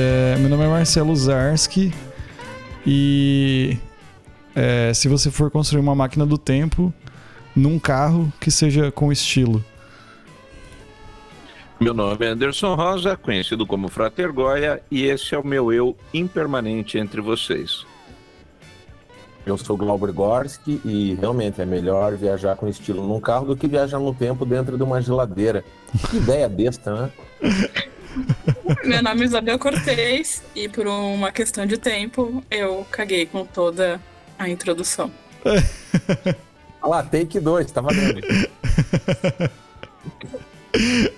É, meu nome é Marcelo Zarski e é, se você for construir uma máquina do tempo num carro que seja com estilo. Meu nome é Anderson Rosa, conhecido como Frater Goya, e esse é o meu eu impermanente entre vocês. Eu sou Glauber Gorski e realmente é melhor viajar com estilo num carro do que viajar no tempo dentro de uma geladeira. Que ideia besta, né? Meu nome é Isabel Cortez e por uma questão de tempo eu caguei com toda a introdução. Olha lá, take 2, tá valendo.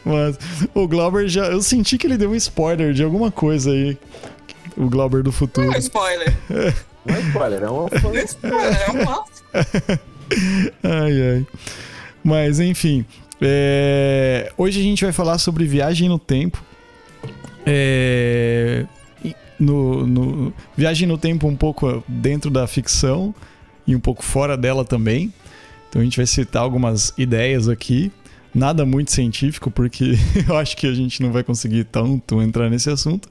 Mas o Glauber já. Eu senti que ele deu um spoiler de alguma coisa aí. O Glauber do futuro. Não é spoiler. Não é spoiler, é um. É spoiler, é um ai, ai. Mas enfim. é, Hoje a gente vai falar sobre viagem no tempo. É, No, no- Viagem no tempo um pouco dentro da ficção e um pouco fora dela também. Então a gente vai citar algumas ideias aqui. Nada muito científico, porque eu acho que a gente não vai conseguir tanto entrar nesse assunto.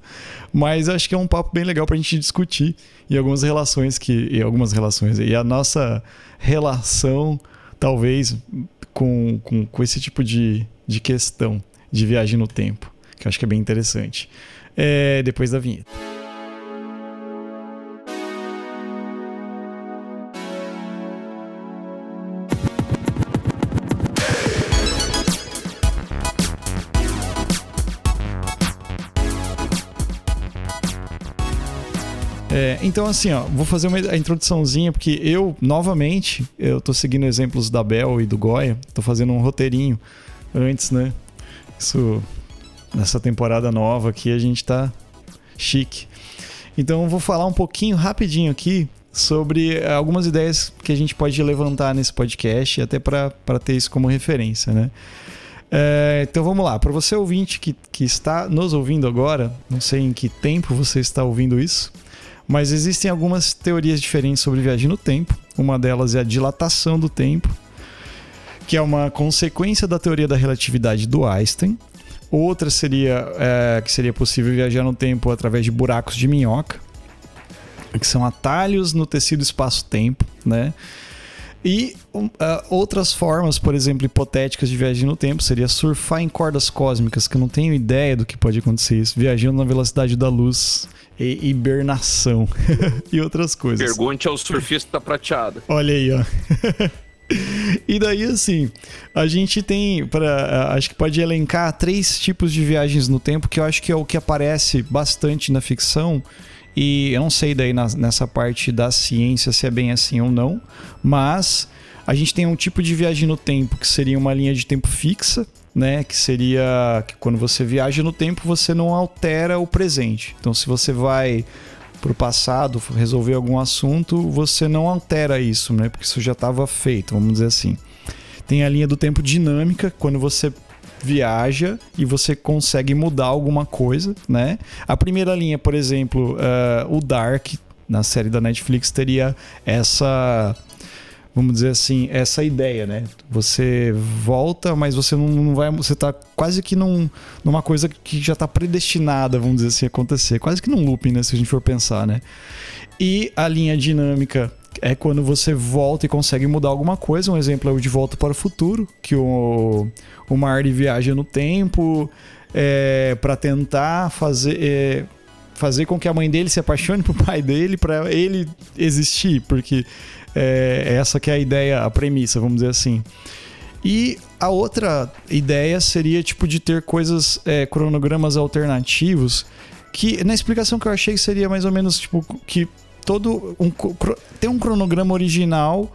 Mas acho que é um papo bem legal pra gente discutir. E algumas relações que. E algumas relações. E a nossa relação, talvez, com, com, com esse tipo de, de questão de viagem no tempo. Que eu acho que é bem interessante. É, depois da vinheta. É, então, assim, ó, vou fazer uma a introduçãozinha, porque eu, novamente, eu tô seguindo exemplos da Bel e do Goya, tô fazendo um roteirinho antes, né? Isso, nessa temporada nova aqui, a gente tá chique. Então, eu vou falar um pouquinho, rapidinho aqui, sobre eh, algumas ideias que a gente pode levantar nesse podcast, até para ter isso como referência, né? É, então vamos lá, para você ouvinte que, que está nos ouvindo agora, não sei em que tempo você está ouvindo isso, mas existem algumas teorias diferentes sobre viagem no tempo. Uma delas é a dilatação do tempo, que é uma consequência da teoria da relatividade do Einstein. Outra seria é, que seria possível viajar no tempo através de buracos de minhoca, que são atalhos no tecido espaço-tempo, né? E ah, outras formas, por exemplo, hipotéticas de viagem no tempo seria surfar em cordas cósmicas, que eu não tenho ideia do que pode acontecer isso, viajando na velocidade da luz, e hibernação e outras coisas. Pergunte ao surfista prateado. Olha aí, ó. e daí, assim, a gente tem, para acho que pode elencar três tipos de viagens no tempo, que eu acho que é o que aparece bastante na ficção. E eu não sei daí na- nessa parte da ciência se é bem assim ou não, mas a gente tem um tipo de viagem no tempo que seria uma linha de tempo fixa, né? Que seria que quando você viaja no tempo você não altera o presente. Então, se você vai pro passado resolver algum assunto, você não altera isso, né? Porque isso já estava feito, vamos dizer assim. Tem a linha do tempo dinâmica, quando você viaja e você consegue mudar alguma coisa, né? A primeira linha, por exemplo, eh, o Dark na série da Netflix teria essa vamos dizer assim, essa ideia, né? Você volta, mas você não, não vai. Você tá quase que num, numa coisa que já tá predestinada, vamos dizer assim, acontecer. Quase que num looping, né? Se a gente for pensar, né? E a linha dinâmica é quando você volta e consegue mudar alguma coisa. Um exemplo é o De Volta para o Futuro, que o, o Marty viaja no tempo é, para tentar fazer. é, fazer com que a mãe dele se apaixone pro pai dele para ele existir, porque é essa que é a ideia, a premissa, vamos dizer assim. E a outra ideia seria tipo de ter coisas, é, cronogramas alternativos, que na explicação que eu achei seria mais ou menos tipo que todo um tem um cronograma original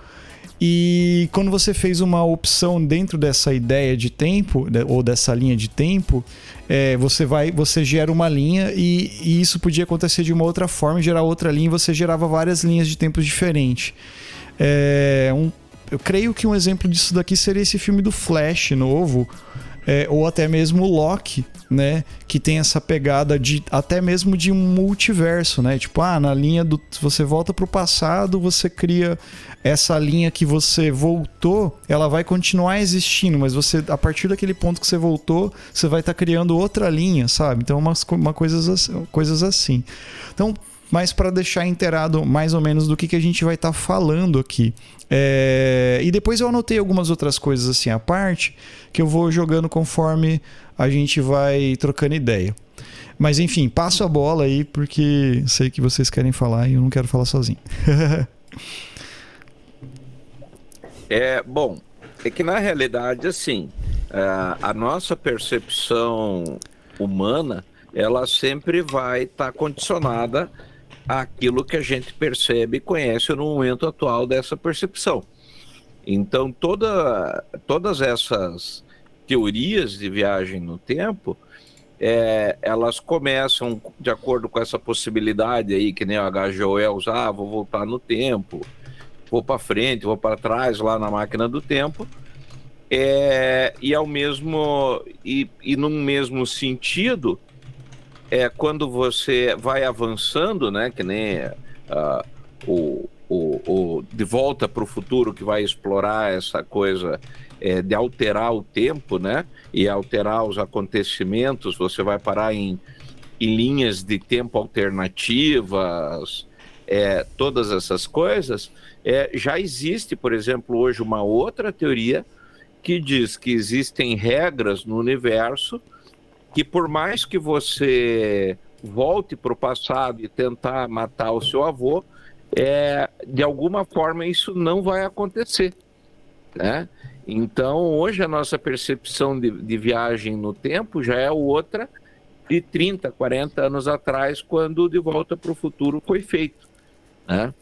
e quando você fez uma opção dentro dessa ideia de tempo ou dessa linha de tempo, é, você vai, você gera uma linha e, e isso podia acontecer de uma outra forma, gerar outra linha, e você gerava várias linhas de tempos diferentes. É, um- eu creio que um exemplo disso daqui seria esse filme do Flash novo, é, ou até mesmo Loki, né? Que tem essa pegada de até mesmo de um multiverso, né? Tipo, ah, na linha do. Você volta pro passado, você cria essa linha que você voltou, ela vai continuar existindo, mas você, a partir daquele ponto que você voltou, você vai estar tá criando outra linha, sabe? Então, umas uma coisas, coisas assim. Então, mas para deixar inteirado mais ou menos do que, que a gente vai estar tá falando aqui. É... E depois eu anotei algumas outras coisas assim à parte que eu vou jogando conforme a gente vai trocando ideia. Mas enfim, passo a bola aí porque sei que vocês querem falar e eu não quero falar sozinho. É, bom, é que na realidade, assim, a, nossa percepção humana, ela sempre vai estar tá condicionada àquilo que a gente percebe e conhece no momento atual dessa percepção. Então, toda, todas essas teorias de viagem no tempo, é, elas começam de acordo com essa possibilidade aí, que nem o H. Joel ah, vou voltar no tempo, vou para frente, vou para trás lá na máquina do tempo. É, e ao mesmo e, e num mesmo sentido é quando você vai avançando, né? Que nem uh, o, o, o de volta para o futuro que vai explorar essa coisa é, de alterar o tempo, né? E alterar os acontecimentos. Você vai parar em, em linhas de tempo alternativas, é, todas essas coisas. É, já existe, por exemplo, hoje uma outra teoria que diz que existem regras no universo que, por mais que você volte para o passado e tentar matar o seu avô, é, de alguma forma isso não vai acontecer. Né? Então, hoje a nossa percepção de, de viagem no tempo já é outra de 30, 40 anos atrás, quando De Volta para o Futuro foi feito. Né?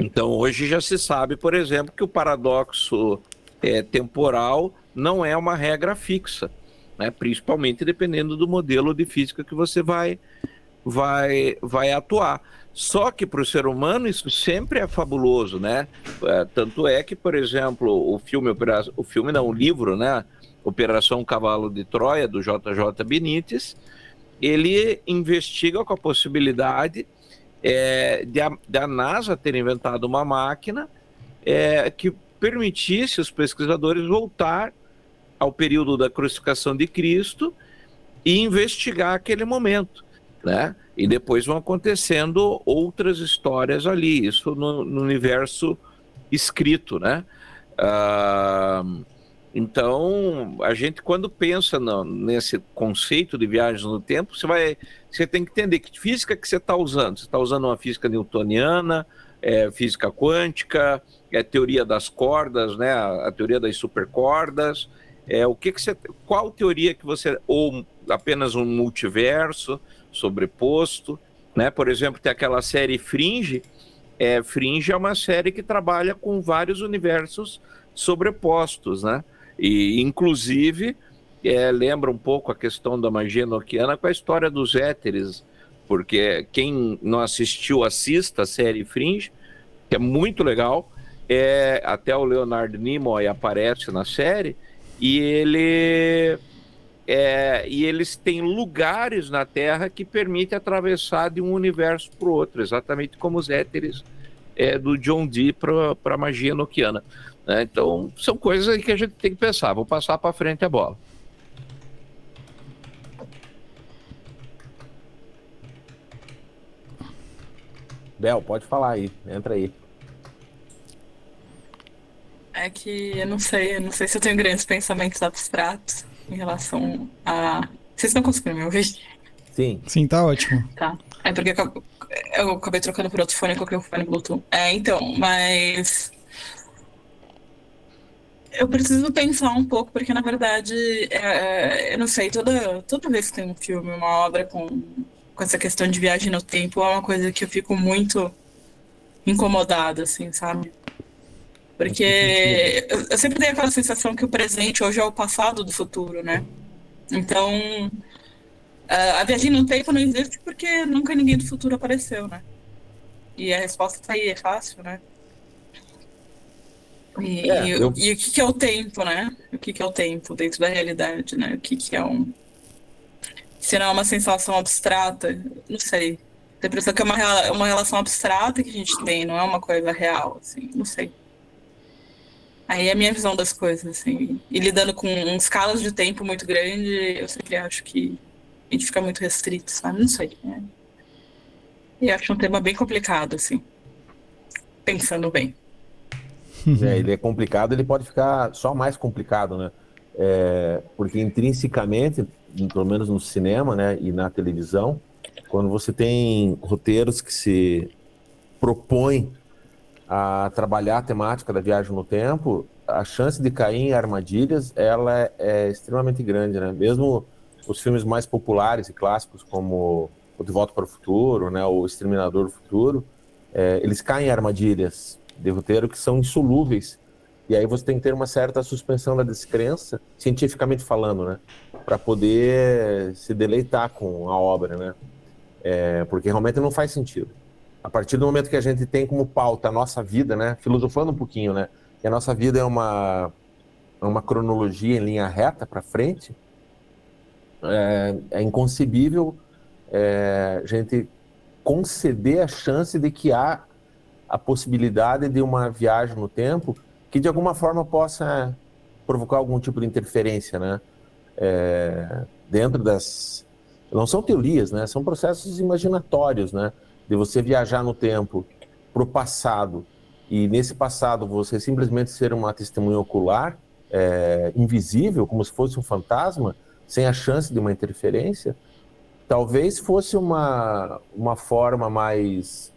Então, hoje já se sabe, por exemplo, que o paradoxo é, temporal não é uma regra fixa, né? principalmente dependendo do modelo de física que você vai, vai, vai atuar. Só que para o ser humano isso sempre é fabuloso, né? É, tanto é que, por exemplo, o filme, o filme não, o livro, né? Operação Cavalo de Troia, do JJ Benítez, ele investiga com a possibilidade é, de, a, de, a, NASA ter inventado uma máquina é, que permitisse os pesquisadores voltar ao período da crucificação de Cristo e investigar aquele momento, né? E depois vão acontecendo outras histórias ali, isso no, no universo escrito, né? Uh, então, a gente quando pensa no, nesse conceito de viagens no tempo, você vai, você tem que entender que física que você está usando. Você está usando uma física newtoniana, é, física quântica, é teoria das cordas, né? A, a teoria das supercordas. É o que que você, qual teoria que você ou apenas um multiverso sobreposto, né? Por exemplo, tem aquela série Fringe. É, Fringe é uma série que trabalha com vários universos sobrepostos, né? E, inclusive, é, lembra um pouco a questão da magia noquiana com a história dos éteres, porque quem não assistiu, assista a série Fringe, que é muito legal. É, até o Leonard Nimoy aparece na série e ele é, e eles têm lugares na Terra que permitem atravessar de um universo para o outro, exatamente como os éteres é, do John Dee para a magia noquiana. Né? Então, são coisas que a gente tem que pensar. Vou passar para frente a bola. Bel, pode falar aí, entra aí. É que eu não sei, eu não sei se eu tenho grandes pensamentos abstratos em relação a. Vocês estão conseguindo me ouvir? Sim. Sim, tá ótimo. Tá. É porque eu, eu acabei trocando por outro fone e coloquei o fone Bluetooth. É, então, mas eu preciso pensar um pouco, porque na verdade, é, é, eu não sei, toda, toda vez que tem um filme, uma obra com, com essa questão de viagem no tempo, é uma coisa que eu fico muito incomodada, assim, sabe? Porque eu, eu sempre tenho aquela sensação que o presente hoje é o passado do futuro, né? Então, a viagem no tempo não existe porque nunca ninguém do futuro apareceu, né? E a resposta tá aí, é fácil, né? E, é, eu... e, o que, que é o tempo, né? O que, que é o tempo dentro da realidade, né? O que, que é um. Se não é uma sensação abstrata, não sei. Tem a impressão que é uma, uma relação abstrata que a gente tem, não é uma coisa real, assim, não sei. Aí é a minha visão das coisas, assim. E lidando com escalas de tempo muito grande, eu sempre acho que a gente fica muito restrito, sabe? Não sei. Né? E acho um tema bem complicado, assim. Pensando bem. É, ele é complicado, ele pode ficar só mais complicado, né? É, porque intrinsecamente, pelo menos no cinema né, e na televisão, quando você tem roteiros que se propõem a trabalhar a temática da viagem no tempo, a chance de cair em armadilhas ela é, extremamente grande, né? Mesmo os filmes mais populares e clássicos como o De Volta para o Futuro, né, o Exterminador do Futuro, é, eles caem em armadilhas de roteiro que são insolúveis. E aí você tem que ter uma certa suspensão da descrença, cientificamente falando, né, para poder se deleitar com a obra, né? É, porque realmente não faz sentido. A partir do momento que a gente tem como pauta a nossa vida, né, filosofando um pouquinho, né, que a nossa vida é uma é uma cronologia em linha reta para frente, é, é inconcebível é, a gente conceder a chance de que há a possibilidade de uma viagem no tempo que de alguma forma possa provocar algum tipo de interferência, né? É, dentro das não são teorias, né? São processos imaginatórios, né? De você viajar no tempo para o passado e nesse passado você simplesmente ser uma testemunha ocular, é, invisível, como se fosse um fantasma, sem a chance de uma interferência, talvez fosse uma, uma forma mais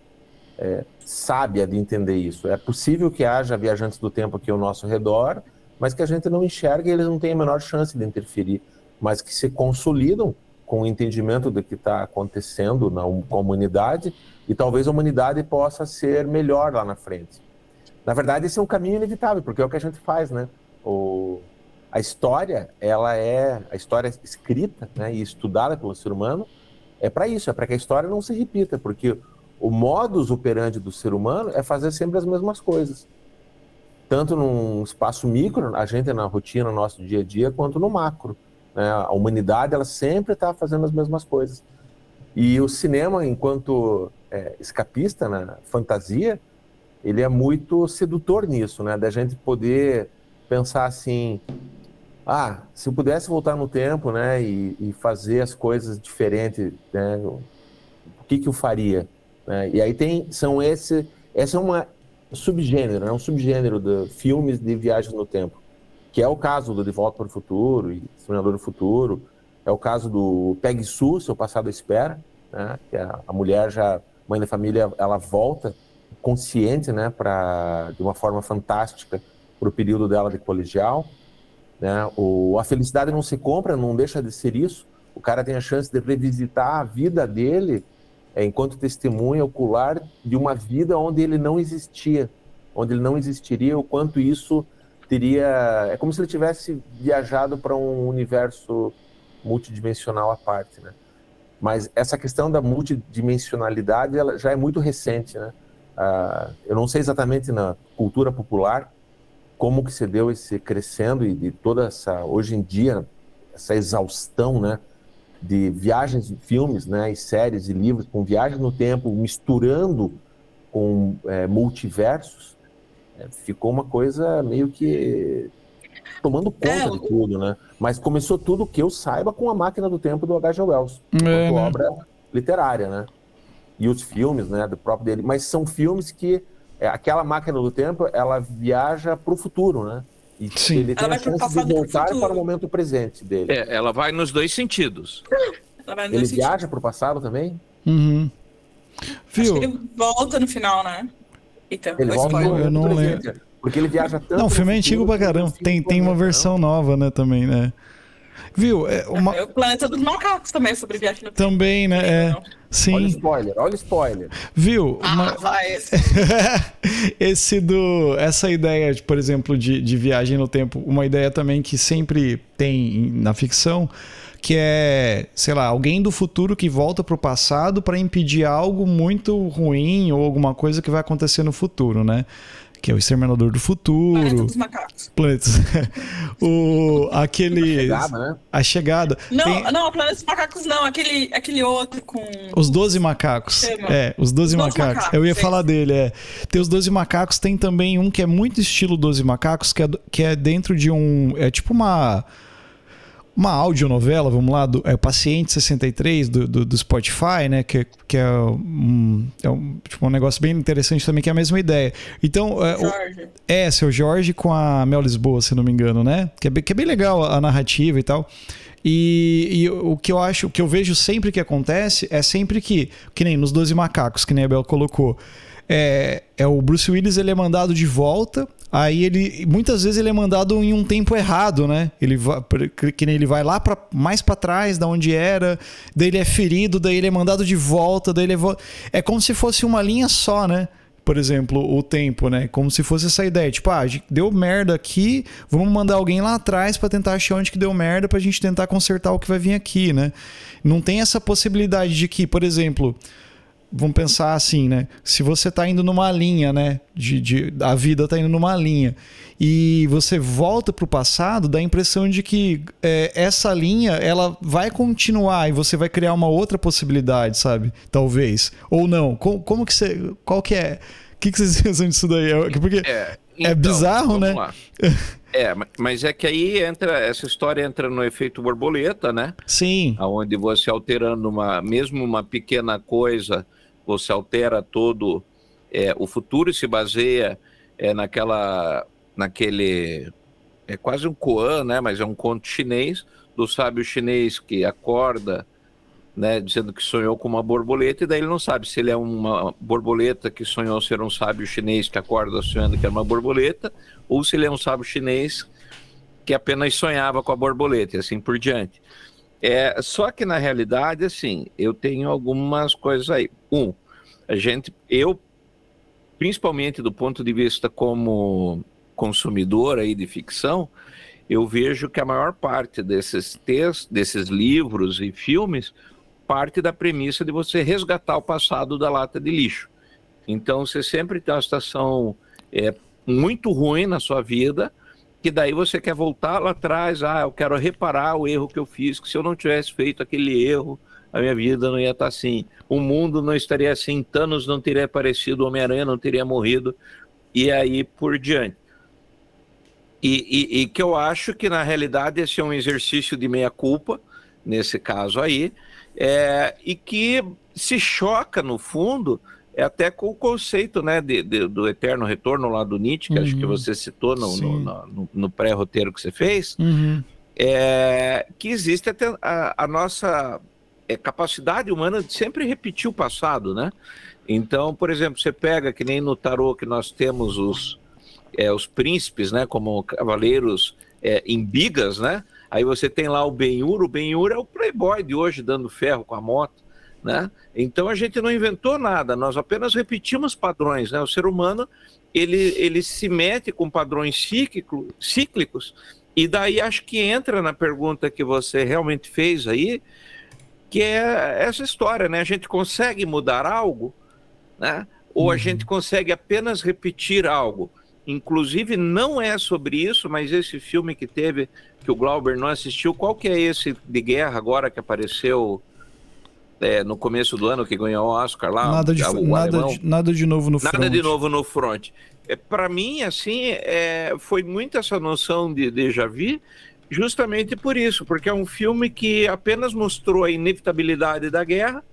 é, sábia de entender isso. É possível que haja viajantes do tempo aqui ao nosso redor, mas que a gente não enxerga e eles não têm a menor chance de interferir, mas que se consolidam com o entendimento do que está acontecendo na comunidade e talvez a humanidade possa ser melhor lá na frente. Na verdade, esse é um caminho inevitável, porque é o que a gente faz, né? O, a história, ela é a história escrita né, e estudada pelo ser humano, é para isso, é para que a história não se repita, porque o modus operandi do ser humano é fazer sempre as mesmas coisas. Tanto num espaço micro, a gente na rotina, no nosso dia a dia, quanto no macro. Né? A humanidade ela sempre está fazendo as mesmas coisas. E o cinema, enquanto é, escapista, né, fantasia, ele é muito sedutor nisso, né? Da gente poder pensar assim, ah, se eu pudesse voltar no tempo, né, e, e fazer as coisas diferentes, né, o que que eu faria? Né? E aí tem, são esse, essa é uma subgênero, né, um subgênero de filmes de viagem no tempo que é o caso do De Volta para o Futuro e Sonhador do Futuro, é o caso do Peg Sue, Seu Passado Espera, né? que a, a, mulher já, mãe da família, ela volta consciente, né, para de uma forma fantástica para o período dela de colegial, né? O, a felicidade não se compra, não deixa de ser isso. O cara tem a chance de revisitar a vida dele é, enquanto testemunha ocular de uma vida onde ele não existia, onde ele não existiria, o quanto isso teria. É como se ele tivesse viajado para um universo multidimensional à parte, né? Mas essa questão da multidimensionalidade ela já é muito recente, né? Ah, eu não sei exatamente na cultura popular como que se deu esse crescendo e de toda essa hoje em dia essa exaustão, né? De viagens, filmes, né? E séries e livros com viagem no tempo misturando com é, multiversos ficou uma coisa meio que tomando conta é, de tudo, né? Mas começou tudo que eu saiba com a Máquina do Tempo do H.G. Wells, é, né? obra literária, né? E os filmes, né, do próprio dele, mas são filmes que é, aquela Máquina do Tempo, ela viaja para o futuro, né? E Sim. ele tem a chance de voltar para o momento presente dele. É, ela vai nos dois sentidos. ele dois viaja para o passado também? Uhum. Viu? Acho que ele volta no final, né? Então, ele volta eu não lembro. Porque ele viaja tanto. Não, o filme é antigo pra caramba. Tem, tem uma versão nova, né, também, né? Viu? É, uma... é o Planeta dos Macacos também, sobre viagem no tempo. Também, né? É. Sim. Olha o spoiler, olha o spoiler. Viu? Ah, uma... vai. Esse. esse do. Essa ideia, por exemplo, de, de viagem no tempo, uma ideia também que sempre tem na ficção que é, sei lá, alguém do futuro que volta para o passado para impedir algo muito ruim ou alguma coisa que vai acontecer no futuro, né? que é o Exterminador do Futuro. Planeta dos Macacos. Planetas. o, aquele. A chegada, né? A chegada. Não, Tem não, Planeta dos Macacos não, aquele, aquele outro com. Os 12 macacos. É, os 12 Os 12 macacos. macacos, Eu ia falar dele, é. Tem os 12 macacos, tem também um que é muito estilo 12 macacos, que é, que é dentro de um. É tipo uma. Uma audionovela, vamos lá, do é, Paciente 63 do, do, do Spotify, né? Que, que é, um, é um, tipo, um negócio bem interessante também, que é a mesma ideia. Então, é, o- Jorge. é, seu Jorge com a Mel Lisboa, se não me engano, né? Que é bem, que é bem legal a, a narrativa e tal. E, e o que eu acho, o que eu vejo sempre que acontece é sempre que, que nem nos 12 macacos, que nem a Bel colocou, é, é o Bruce Willis ele é mandado de volta, aí ele muitas vezes ele é mandado em um tempo errado, né? Ele vai, que ele vai lá para mais para trás da onde era, daí ele é ferido, daí ele é mandado de volta, daí ele é, vo- é como se fosse uma linha só, né? por exemplo, o tempo, né? Como se fosse essa ideia, tipo, ah, deu merda aqui, vamos mandar alguém lá atrás para tentar achar onde que deu merda pra gente tentar consertar o que vai vir aqui, né? Não tem essa possibilidade de que, por exemplo, vamos pensar assim, né? Se você tá indo numa linha, né? De, de, a vida tá indo numa linha e você volta pro passado, dá a impressão de que é, essa linha ela vai continuar e você vai criar uma outra possibilidade, sabe? Talvez. Ou não. Como, como que você. Qual que é. O que, que vocês pensam disso daí? É- Porque É, É bizarro, vamos né? lá. É, ma- mas é que aí entra, essa história entra no efeito borboleta, né? sim, Onde você alterando uma, mesmo uma pequena coisa, você altera todo é, o futuro e se baseia é, naquela, naquele, é quase um koan, né? Mas é um conto chinês do sábio chinês que acorda, né? Dizendo que sonhou com uma borboleta e daí ele não sabe se ele é uma borboleta que sonhou ser um sábio chinês que acorda sonhando que é uma borboleta ou se ele é um sábio chinês que apenas sonhava com a borboleta e assim por diante. É, só que na realidade, assim, eu tenho algumas coisas aí. Um, a gente, eu, principalmente do ponto de vista como consumidor aí de ficção, eu vejo que a maior parte desses textos, desses livros e filmes, parte da premissa de você resgatar o passado da lata de lixo. Então, você sempre tem uma situação é, muito ruim na sua vida, que daí você quer voltar lá atrás, ah, eu quero reparar o erro que eu fiz, que se eu não tivesse feito aquele erro, a minha vida não ia estar assim, o mundo não estaria assim, Thanos não teria aparecido, Homem-Aranha não teria morrido, e aí por diante. E, e, e, que eu acho que na realidade esse é um exercício de meia-culpa, nesse caso aí, é, e que se choca no fundo é até com o conceito né, de, de, do eterno retorno lá do Nietzsche, que uhum. acho que você citou no, no, no, no pré-roteiro que você fez, uhum. é, que existe até a, a nossa é, capacidade humana de sempre repetir o passado, né? Então, por exemplo, você pega que nem no tarô que nós temos os, é, os príncipes, né, como cavaleiros é, em bigas, né? Aí você tem lá o Ben-Hur, o Ben-Hur é o playboy de hoje dando ferro com a moto, né? Então a gente não inventou nada, nós apenas repetimos padrões, né? O ser humano, ele, ele se mete com padrões cíclico, cíclicos e daí acho que entra na pergunta que você realmente fez aí, que é essa história, né? A gente consegue mudar algo, né? Ou uhum. a gente consegue apenas repetir algo. Inclusive, não é sobre isso, mas esse filme que teve, que o Glauber não assistiu, qual que é esse de guerra agora que apareceu é, no começo do ano, que ganhou o Oscar lá? Nada de, o nada, de, nada de novo no nada front. Nada de novo no front. É, Para mim, assim, é, foi muito essa noção de déjà vu, justamente por isso, porque é um filme que apenas mostrou a inevitabilidade da guerra,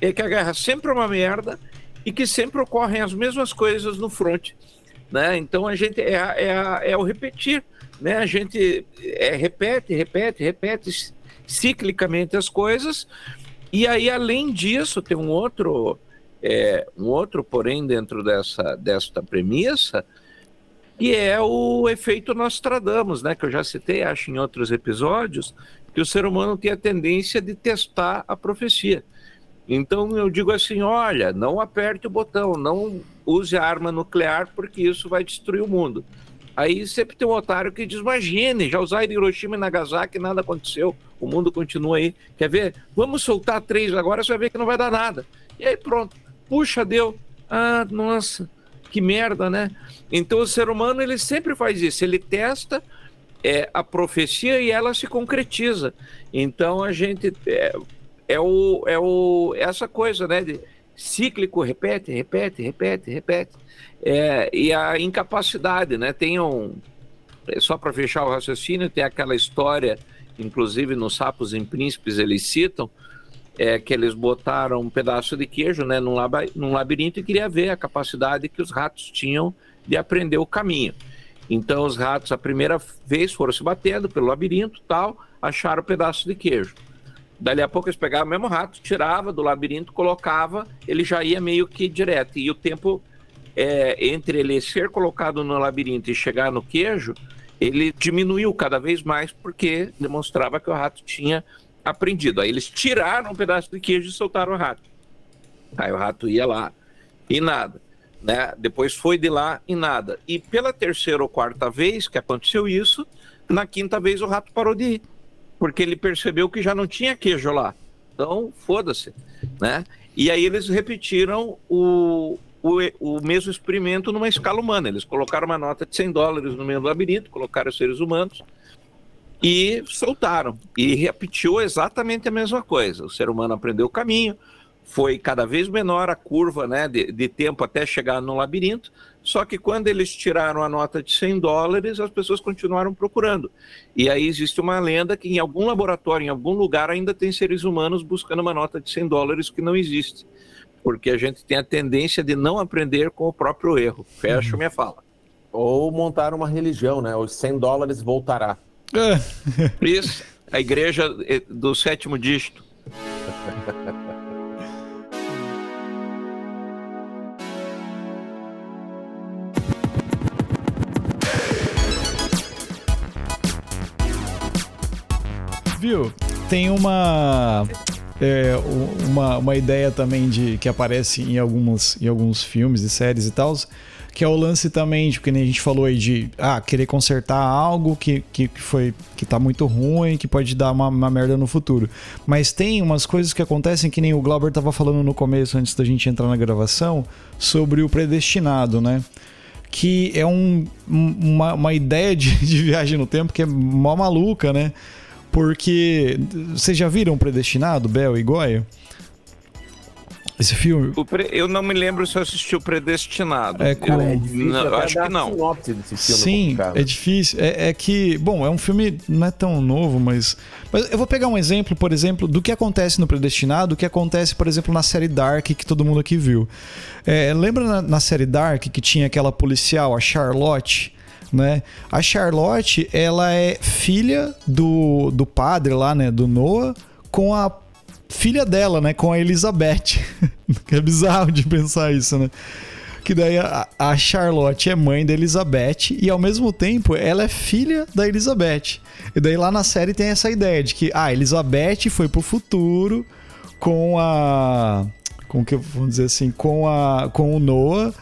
é que a guerra sempre é uma merda e que sempre ocorrem as mesmas coisas no front. Né? Então a gente é, é, é o repetir, né? A gente é, repete, repete, repete ciclicamente as coisas e aí além disso tem um outro é, um outro porém dentro dessa desta premissa que é o efeito Nostradamus, né? Que eu já citei, acho em outros episódios, que o ser humano tem a tendência de testar a profecia. Então eu digo assim, olha, não aperte o botão, não use a arma nuclear porque isso vai destruir o mundo. Aí sempre tem um otário que diz, imagine, já usaram Hiroshima e Nagasaki nada aconteceu, o mundo continua aí. Quer ver? Vamos soltar três agora, você vai ver que não vai dar nada. E aí pronto, puxa, deu. Ah, nossa, que merda, né? Então o ser humano ele sempre faz isso, ele testa é, a profecia e ela se concretiza. Então a gente é, é, o, é o, essa coisa, né? De cíclico, repete, repete, repete, repete. É, e a incapacidade, né? Tem um. É, só para fechar o raciocínio, tem aquela história, inclusive nos Sapos em Príncipes eles citam, é, que eles botaram um pedaço de queijo né, num, lab, num labirinto e queria ver a capacidade que os ratos tinham de aprender o caminho. Então os ratos, a primeira vez, foram se batendo pelo labirinto tal, acharam o um pedaço de queijo. Dali a pouco eles pegavam o mesmo rato, tirava do labirinto, colocava, ele já ia meio que direto. E o tempo é, entre ele ser colocado no labirinto e chegar no queijo, ele diminuiu cada vez mais porque demonstrava que o rato tinha aprendido. Aí eles tiraram um pedaço de queijo e soltaram o rato. Aí o rato ia lá e nada. Né? Depois foi de lá e nada. E pela terceira ou quarta vez que aconteceu isso, na quinta vez o rato parou de ir. Porque ele percebeu que já não tinha queijo lá. Então, foda-se. Né? E aí eles repetiram o, o, o mesmo experimento numa escala humana. Eles colocaram uma nota de 100 dólares no meio do labirinto, colocaram os seres humanos e soltaram. E repetiu exatamente a mesma coisa. O ser humano aprendeu o caminho, foi cada vez menor a curva né, de, de, tempo até chegar no labirinto. Só que quando eles tiraram a nota de 100 dólares, as pessoas continuaram procurando. E aí existe uma lenda que em algum laboratório, em algum lugar, ainda tem seres humanos buscando uma nota de 100 dólares que não existe. Porque a gente tem a tendência de não aprender com o próprio erro. Fecha uhum. minha fala. Ou montar uma religião, né? Os 100 dólares voltará. É. Isso, a igreja eh, do sétimo dígito. Viu? Tem uma, é, uma, uma ideia também de que aparece em alguns, em alguns filmes e séries e tal, que é o lance também, de, que nem a gente falou aí, de ah, querer consertar algo que, que, que foi que tá muito ruim, que pode dar uma, uma, merda no futuro. Mas tem umas coisas que acontecem que nem o Glauber tava falando no começo, antes da gente entrar na gravação, sobre o predestinado, né? Que é um, uma, uma ideia de, de viagem no tempo que é mó maluca, né? Porque vocês já viram Predestinado, Bel e Goya? Esse filme? Pre... Eu não me lembro se eu assisti o Predestinado. É com... é não, acho que não. Sim, é difícil. É, é, que, bom, é um filme não é tão novo, mas... mas eu vou pegar um exemplo, por exemplo, do que acontece no Predestinado, o que acontece, por exemplo, na série Dark, que todo mundo aqui viu. É, lembra na, na série Dark que tinha aquela policial, a Charlotte? Né? A Charlotte, ela é filha do, do padre lá, né, do Noah, com a filha dela, né? Com a Elizabeth. é bizarro de pensar isso, né? Que daí a, a, Charlotte é mãe da Elizabeth e ao mesmo tempo ela é filha da Elizabeth. E daí lá na série tem essa ideia de que a ah, Elizabeth foi pro futuro com a. Com que vamos dizer assim? Com, a, com o Noah.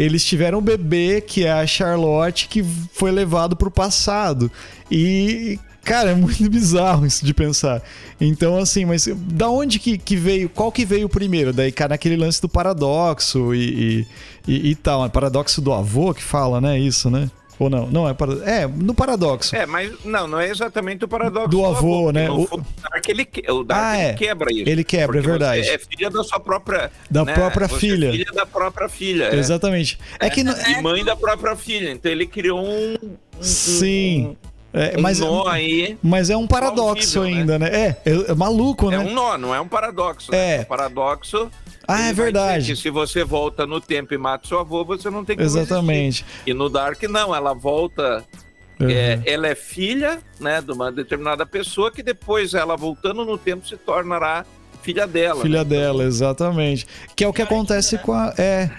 Eles tiveram um bebê que é a Charlotte que foi levado pro passado. E Cara, é muito bizarro isso de pensar. Então, assim, mas da onde que, que veio? Qual que veio primeiro? Daí, cara, naquele lance do paradoxo e, e, e, e tal. É paradoxo do avô que fala, né? Isso, né? Ou não? Não, é, para... é no paradoxo. É, mas não, não é exatamente o paradoxo do, do avô, avô, né? O, o Dark, ele, o Dark ah, é. quebra isso. Ele quebra, é verdade. é filha da sua própria. Da né? própria você é filha. É filha da própria filha. É. Exatamente. É, é que. E mãe da própria filha. Então ele criou um. um Sim. Um, é, um mas, nó aí. Mas é um paradoxo ainda, né? né? É, é, é, maluco, né? É um nó, não é um paradoxo. Né? É. Né? Um paradoxo. Ah, é verdade. se você volta no tempo e mata seu avô, você não tem que Exatamente. Resistir. E no Dark, não, ela volta. Uhum. É, ela é filha né, de uma determinada pessoa que depois, ela voltando no tempo, se tornará filha dela. Filha né? dela, exatamente. Que é o que acontece com a. É,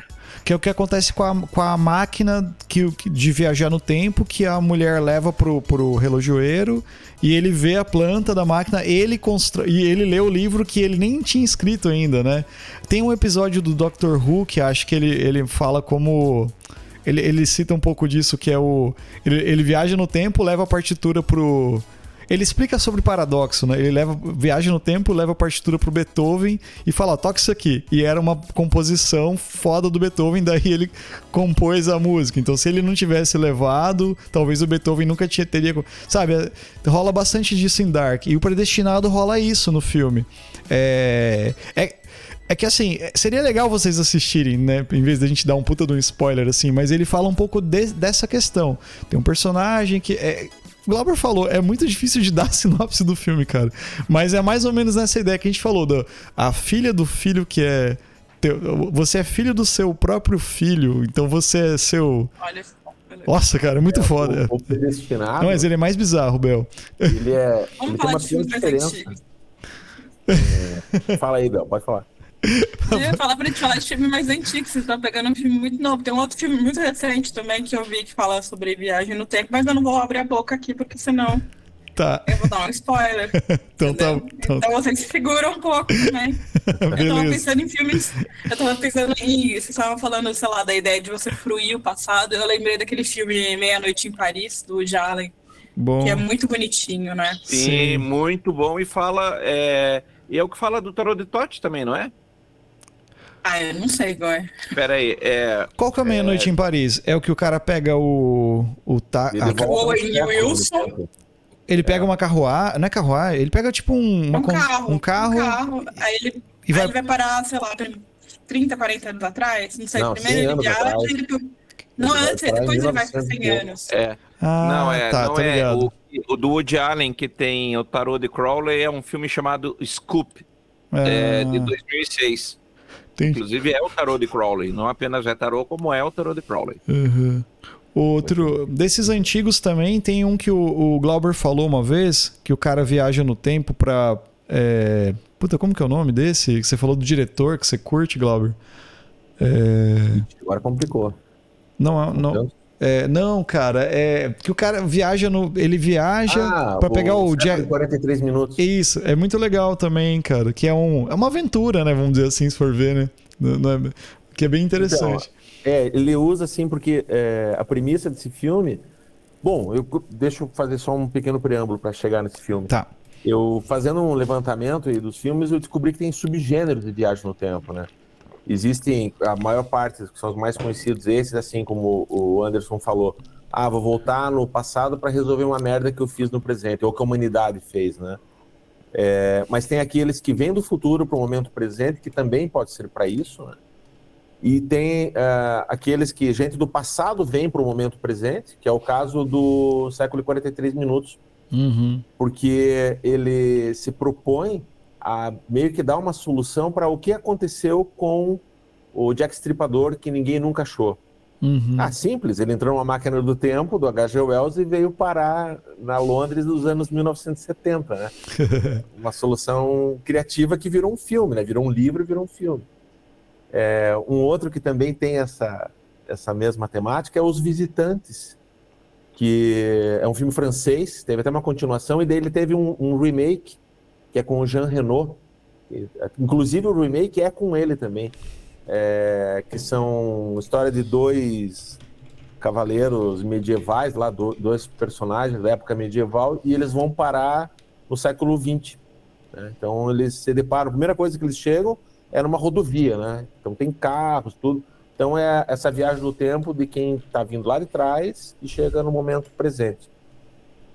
que é o que acontece com a, com a máquina que, de viajar no tempo, que a mulher leva pro, pro relojoeiro e ele vê a planta da máquina, ele constrói, e ele lê o livro que ele nem tinha escrito ainda, né? Tem um episódio do Doctor Who que acho que ele, ele fala como. Ele, ele cita um pouco disso, que é o. Ele, ele viaja no tempo, leva a partitura pro ele explica sobre paradoxo, né? Ele leva viaja no tempo, leva a partitura pro Beethoven e fala, toca isso aqui. E era uma composição foda do Beethoven, daí ele compôs a música. Então, se ele não tivesse levado, talvez o Beethoven nunca tinha, teria. Sabe, é, rola bastante disso em Dark. E o Predestinado rola isso no filme. É. é é que assim, seria legal vocês assistirem, né? Em vez da gente dar um puta de um spoiler, assim, mas ele fala um pouco de, dessa questão. Tem um personagem que. É, Glauber falou, é muito difícil de dar a sinopse do filme, cara. Mas é mais ou menos nessa ideia que a gente falou, da a filha do filho que é. Teu, você é filho do seu próprio filho, então você é seu. Olha. Nossa, cara, é muito é, foda. O, o predestinado. Não, mas ele é mais bizarro, Bel. Ele é. Vamos ele tem uma pequena diferença. É, fala aí, Bel, pode falar. Eu ia falar pra gente falar de filme mais antigo, vocês estão pegando um filme muito novo. Tem um outro filme muito recente também que eu vi que fala sobre viagem no tempo, mas eu não vou abrir a boca aqui, porque senão Tá. Eu vou dar um spoiler. então, tá, então, então vocês se seguram um pouco também. eu tava pensando em filmes. Eu tava pensando em. Vocês estavam falando, sei lá, da ideia de você fruir o passado. Eu lembrei daquele filme Meia-Noite em Paris, do Jalen. Bom. Que é muito bonitinho, né? Sim, Sim. muito bom. E fala. É... E é o que fala do Tarot de Tote também, não é? Ah, eu não sei qual é. Pera aí, é... Qual que é Meia-Noite é... em Paris? É o que o cara pega o... O, ta... a... o Owen Wilson. Ele pega é. uma carruagem... Não é carruagem? Ele pega tipo um... Um, carro, um carro. Um carro. Aí ele, e vai... Aí ele vai parar, sei lá, 30, 40 anos atrás. Não sei, não, primeiro ele viaja... Ele... Não, antes, depois ele vai para 100 anos. É. Ah, não, é, tá, não é o, o do Woody Allen, que tem o Tarot de Crowley, é um filme chamado Scoop, é... É, de 2006. Entendi. Inclusive é o tarô de Crowley, não apenas é tarô, como é o tarô de Crowley. Uhum. Outro, desses antigos também, tem um que o, o, Glauber falou uma vez, que o cara viaja no tempo pra... É... Puta, como que é o nome desse? Que você falou do diretor, que você curte, Glauber? É... Agora complicou. Não, não... É, não, cara, é que o cara viaja no. Ele viaja ah, para pegar o Jack. 43 minutos. Isso, é muito legal também, cara. Que é, um, é uma aventura, né? Vamos dizer assim, se for ver, né? Não é, que é bem interessante. Então, é, ele usa assim, porque é, a premissa desse filme. Bom, eu deixa eu fazer só um pequeno preâmbulo para chegar nesse filme. Tá. Eu fazendo um levantamento aí dos filmes, eu descobri que tem subgêneros de viagem no tempo, né? Existem, a maior parte, que são os mais conhecidos, esses, assim como o Anderson falou. Ah, vou voltar no passado para resolver uma merda que eu fiz no presente, ou que a humanidade fez, né? É, mas tem aqueles que vêm do futuro para o momento presente, que também pode ser para isso, né? E tem uh, aqueles que gente do passado vem para o momento presente, que é o caso do século 43 minutos, uhum. porque ele se propõe a meio que dar uma solução para o que aconteceu com o Jack Stripador que ninguém nunca achou. Uhum. Ah, simples, ele entrou numa máquina do tempo do H.G. Wells e veio parar na Londres dos anos 1970, né? uma solução criativa que virou um filme, né? Virou um livro virou um filme. É, um outro que também tem essa, essa mesma temática é Os Visitantes, que é um filme francês, teve até uma continuação, e daí ele teve um, um remake que é com o Jean Renault. Inclusive o remake é com ele também. É, que são história de dois cavaleiros medievais, lá do, dois personagens da época medieval, e eles vão parar no século XX. Né? Então eles se deparam, a primeira coisa que eles chegam é numa rodovia, né? Então tem carros, tudo. Então é essa viagem no tempo de quem está vindo lá de trás e chega no momento presente.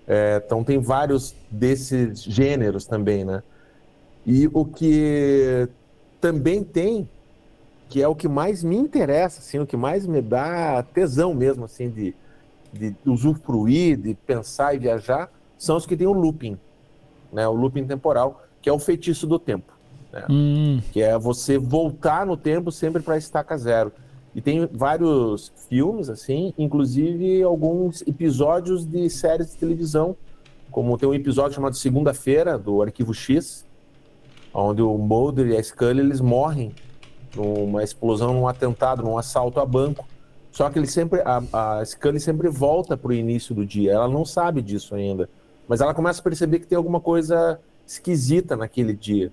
É, então tem vários desses gêneros também, né? E o que também tem, que é o que mais me interessa, assim, o que mais me dá tesão mesmo, assim, de, de usufruir, de pensar e viajar, são os que tem o looping, né? O looping temporal, que é o feitiço do tempo. Né? Hum. Que é você voltar no tempo sempre para estaca zero. E tem vários filmes, assim, inclusive alguns episódios de séries de televisão, como tem um episódio chamado Segunda-feira, do Arquivo X, onde o Mulder e a Scully eles morrem numa explosão, num atentado, num assalto a banco. Só que ele sempre, a, a Scully sempre volta para o início do dia. Ela não sabe disso ainda, mas ela começa a perceber que tem alguma coisa esquisita naquele dia.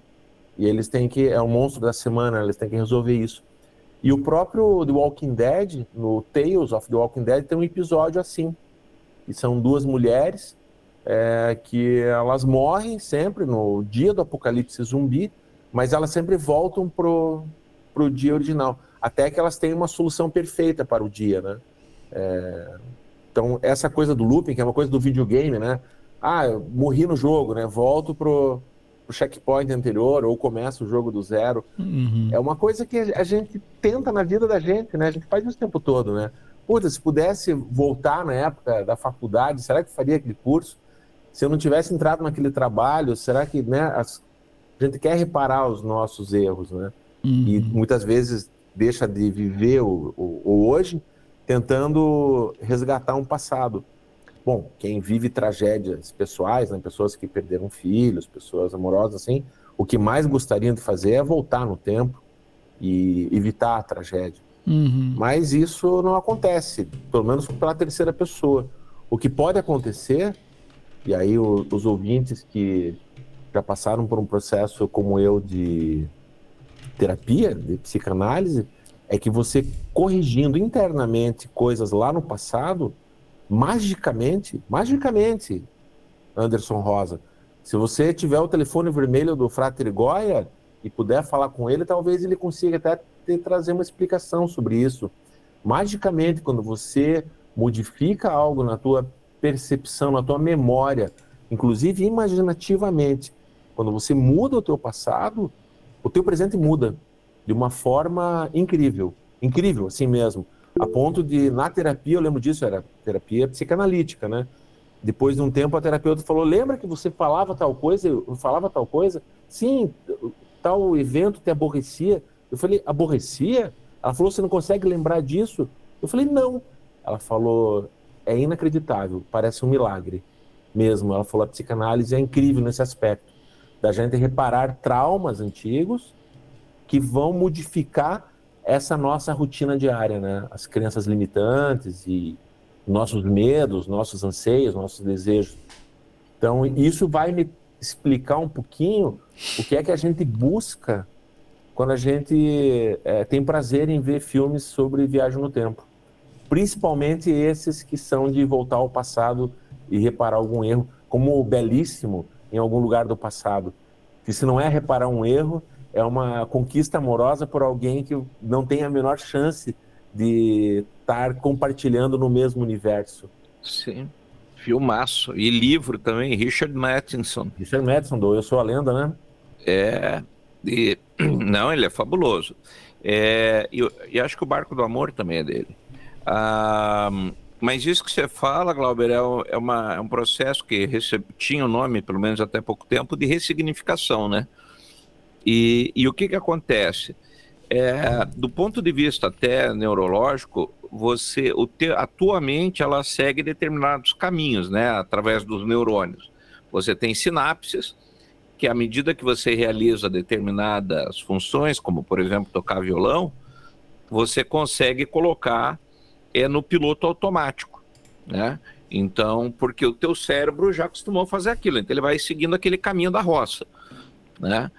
E eles têm que é o monstro da semana, eles têm que resolver isso. E o próprio The Walking Dead, no Tales of the Walking Dead, tem um episódio assim. Que são duas mulheres é que elas morrem sempre no dia do apocalipse zumbi, mas elas sempre voltam pro, pro dia original, até que elas tenham uma solução perfeita para o dia, né? É, então, essa coisa do looping, que é uma coisa do videogame, né? Ah, eu morri no jogo, né? Volto pro, pro checkpoint anterior ou começo o jogo do zero. Uhum. É uma coisa que a gente tenta na vida da gente, né? A gente faz isso o tempo todo, né? Puta, se pudesse voltar na época da faculdade, será que faria aquele curso? Se eu não tivesse entrado naquele trabalho, será que, né? As, a gente quer reparar os nossos erros, né? Uhum. E muitas vezes deixa de viver o, o, o hoje tentando resgatar um passado. Bom, quem vive tragédias pessoais, né, pessoas que perderam filhos, pessoas amorosas assim, o que mais gostariam de fazer é voltar no tempo e evitar a tragédia. Uhum. Mas isso não acontece, pelo menos pela terceira pessoa. O que pode acontecer, e aí o, os ouvintes que já passaram por um processo como eu de terapia, de psicanálise, é que você corrigindo internamente coisas lá no passado, magicamente, magicamente, Anderson Rosa, se você tiver o telefone vermelho do Frater Goya e puder falar com ele, talvez ele consiga até te trazer uma explicação sobre isso. Magicamente, quando você modifica algo na tua percepção, na tua memória, inclusive imaginativamente, quando você muda o teu passado, o teu presente muda de uma forma incrível, incrível assim mesmo, a ponto de na terapia, eu lembro disso, era terapia psicanalítica, né? Depois de um tempo a terapeuta falou: "Lembra que você falava tal coisa, eu falava tal coisa? Sim, tal evento te aborrecia". Eu falei: "Aborrecia?" Ela falou: "Você não consegue lembrar disso?" Eu falei: "Não". Ela falou: "É inacreditável, parece um milagre." Mesmo, ela falou: "A psicanálise é incrível nesse aspecto da gente reparar traumas antigos que vão modificar essa nossa rotina diária, né? As crenças limitantes e nossos medos, nossos anseios, nossos desejos. Então, isso vai me explicar um pouquinho o que é que a gente busca quando a gente é, tem prazer em ver filmes sobre viagem no tempo. Principalmente esses que são de voltar ao passado e reparar algum erro, como o belíssimo em algum lugar do passado. Que se não é reparar um erro, é uma conquista amorosa por alguém que não tem a menor chance de estar compartilhando no mesmo universo. Sim. Filmaço. E livro também, Richard Matheson. Richard Matheson, do Eu Sou a Lenda, né? É. E, não, ele é fabuloso. É, e, e, acho que o Barco do Amor também é dele. Ah, mas isso que você fala, Glauber, é, é, uma, é um processo que recebe, tinha o um nome, pelo menos até pouco tempo, de ressignificação, né? E, e o que, que acontece? É, do ponto de vista até neurológico, você, o te, a tua mente ela segue determinados caminhos, né, através dos neurônios. Você tem sinapses que à medida que você realiza determinadas funções, como por exemplo tocar violão, você consegue colocar é no piloto automático, né? Então, porque o teu cérebro já acostumou a fazer aquilo, então ele vai seguindo aquele caminho da roça, né?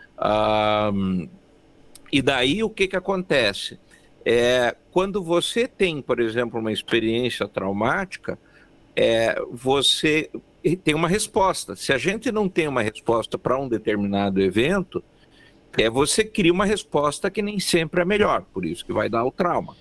E daí o que, que acontece? É, quando você tem, por exemplo, uma experiência traumática, é, você tem uma resposta. Se a gente não tem uma resposta para um determinado evento, é você cria uma resposta que nem sempre é melhor, por isso que vai dar o trauma.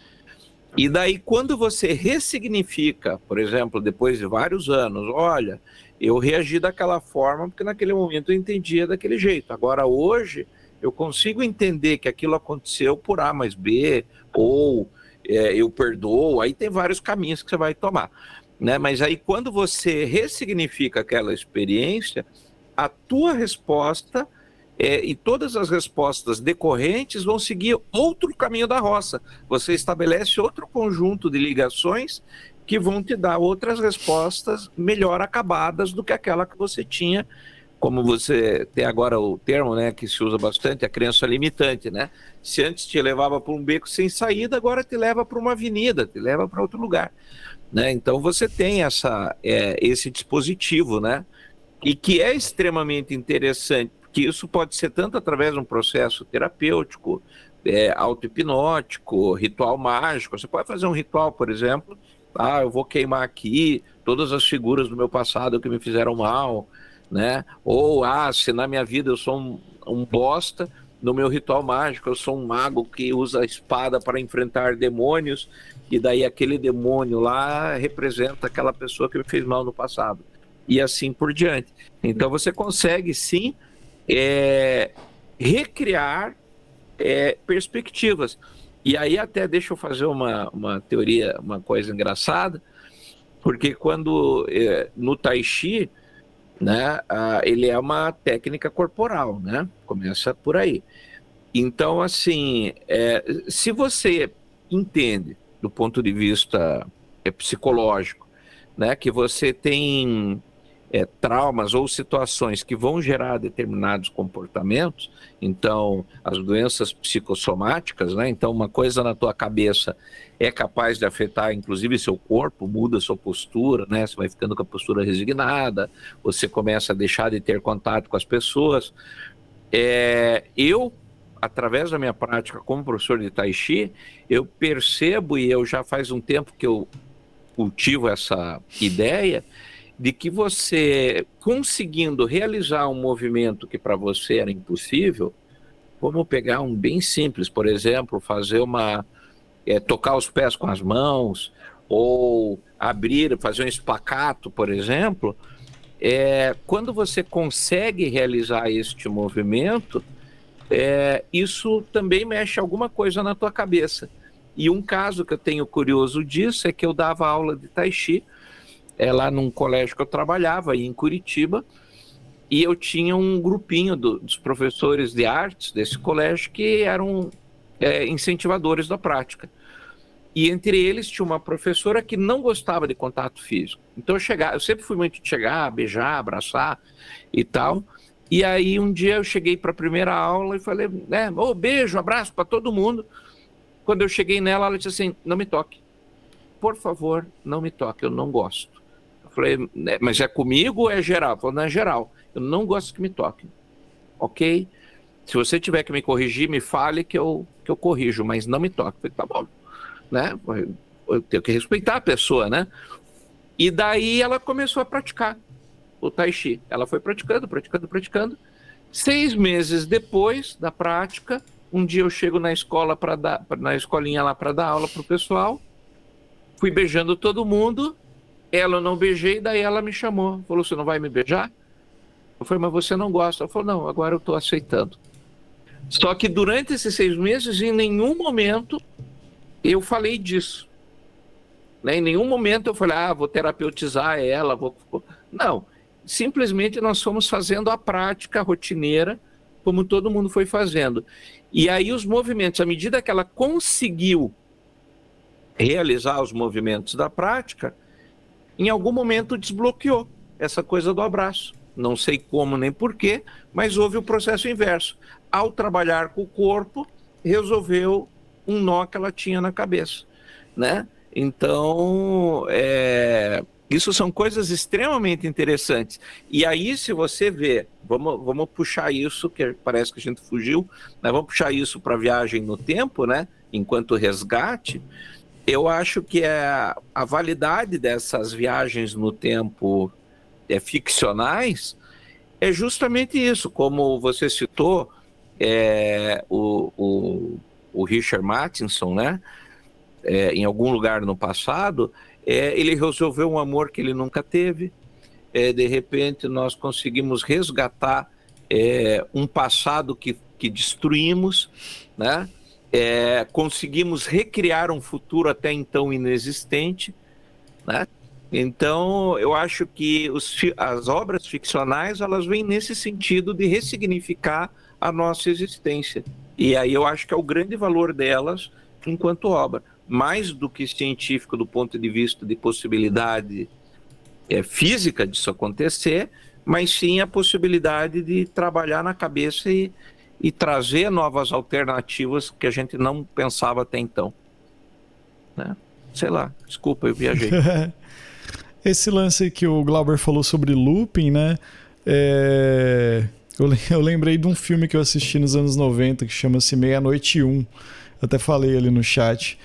E daí, quando você ressignifica, por exemplo, depois de vários anos, olha, eu reagi daquela forma porque naquele momento eu entendia daquele jeito. Agora, hoje, eu consigo entender que aquilo aconteceu por A mais B, ou é, eu perdoo, aí tem vários caminhos que você vai tomar. Né? Mas aí, quando você ressignifica aquela experiência, a tua resposta é, e todas as respostas decorrentes vão seguir outro caminho da roça. Você estabelece outro conjunto de ligações que vão te dar outras respostas melhor acabadas do que aquela que você tinha, como você tem agora o termo, né, que se usa bastante, a crença limitante, né? Se antes te levava para um beco sem saída, agora te leva para uma avenida, te leva para outro lugar, né? Então você tem essa é, esse dispositivo, né? E que é extremamente interessante, porque isso pode ser tanto através de um processo terapêutico, é, auto-hipnótico, ritual mágico. Você pode fazer um ritual, por exemplo, Ah, eu vou queimar aqui todas as figuras do meu passado que me fizeram mal, né? Ou, ah, se na minha vida eu sou um, um bosta, no meu ritual mágico eu sou um mago que usa a espada para enfrentar demônios, e daí aquele demônio lá representa aquela pessoa que me fez mal no passado. E assim por diante. Então você consegue sim é, recriar é, perspectivas. E aí até deixa eu fazer uma, uma teoria, uma coisa engraçada, porque quando é, no Tai Chi, né, ele é uma técnica corporal, né? Começa por aí. Então, assim, é, se você entende do ponto de vista é, psicológico, né, que você tem é, traumas ou situações que vão gerar determinados comportamentos, então as doenças psicossomáticas, né? Então uma coisa na tua cabeça é capaz de afetar inclusive seu corpo, muda sua postura, né? Você vai ficando com a postura resignada, você começa a deixar de ter contato com as pessoas. É, eu através da minha prática como professor de Tai Chi, eu percebo e eu já faz um tempo que eu cultivo essa ideia de que você, conseguindo realizar um movimento que para você era impossível, vamos pegar um bem simples, por exemplo, fazer uma. É, tocar os pés com as mãos, ou abrir, fazer um espacato, por exemplo. É, quando você consegue realizar este movimento, é, isso também mexe alguma coisa na tua cabeça. E um caso que eu tenho curioso disso é que eu dava aula de Tai Chi é lá num colégio que eu trabalhava, em Curitiba, e eu tinha um grupinho do, dos professores de artes desse colégio que eram é, incentivadores da prática. E entre eles tinha uma professora que não gostava de contato físico. Então eu chegava, eu sempre fui muito de chegar, beijar, abraçar e tal. E aí um dia eu cheguei para a primeira aula e falei, né, oh, beijo, abraço para todo mundo. Quando eu cheguei nela, ela disse assim: "Não me toque. Por favor, não me toque, eu não gosto". Falei, né, mas é comigo ou é geral? Falei, não é geral. Eu não gosto que me toquem. Ok? Se você tiver que me corrigir, me fale que eu, que eu corrijo, mas não me toque. Falei, tá bom. Né? Eu tenho que respeitar a pessoa, né? E daí ela começou a praticar o Tai Chi. Ela foi praticando, praticando, praticando. Seis meses depois da prática, um dia eu chego na escola para dar, na escolinha lá para dar aula para o pessoal. Fui beijando todo mundo ela eu não beijei, daí ela me chamou. Falou: Você não vai me beijar? Eu falei: Mas você não gosta? Ela falou: Não, agora eu estou aceitando. Só que durante esses seis meses, em nenhum momento eu falei disso. Né? Em nenhum momento eu falei: Ah, vou terapeutizar ela. Vou... Não. Simplesmente nós fomos fazendo a prática rotineira, como todo mundo foi fazendo. E aí os movimentos, à medida que ela conseguiu realizar os movimentos da prática, em algum momento desbloqueou essa coisa do abraço. Não sei como nem porquê, mas houve o processo inverso. Ao trabalhar com o corpo, resolveu um nó que ela tinha na cabeça, né? Então, é, isso são coisas extremamente interessantes. E aí, se você vê, vamos, vamos puxar isso, que parece que a gente fugiu, né? vamos puxar isso para viagem no tempo, né? Enquanto resgate, eu acho que é a validade dessas viagens no tempo é, ficcionais é justamente isso, como você citou, é, o, o, o, Richard Mattinson, né? É, em algum lugar no passado, é, ele resolveu um amor que ele nunca teve. É, de repente, nós conseguimos resgatar é, um passado que, que destruímos, né? É, conseguimos recriar um futuro até então inexistente, né? Então, eu acho que os, as obras ficcionais elas vêm nesse sentido de ressignificar a nossa existência. E aí eu acho que é o grande valor delas enquanto obra, mais do que científico do ponto de vista de possibilidade é, física disso acontecer, mas sim a possibilidade de trabalhar na cabeça e, e trazer novas alternativas que a gente não pensava até então. Né? Sei lá, desculpa, eu viajei. Esse lance que o Glauber falou sobre looping, né? É... Eu, lembrei de um filme que eu assisti nos anos 90 que chama-se Meia-Noite 1. Até falei ali no chat.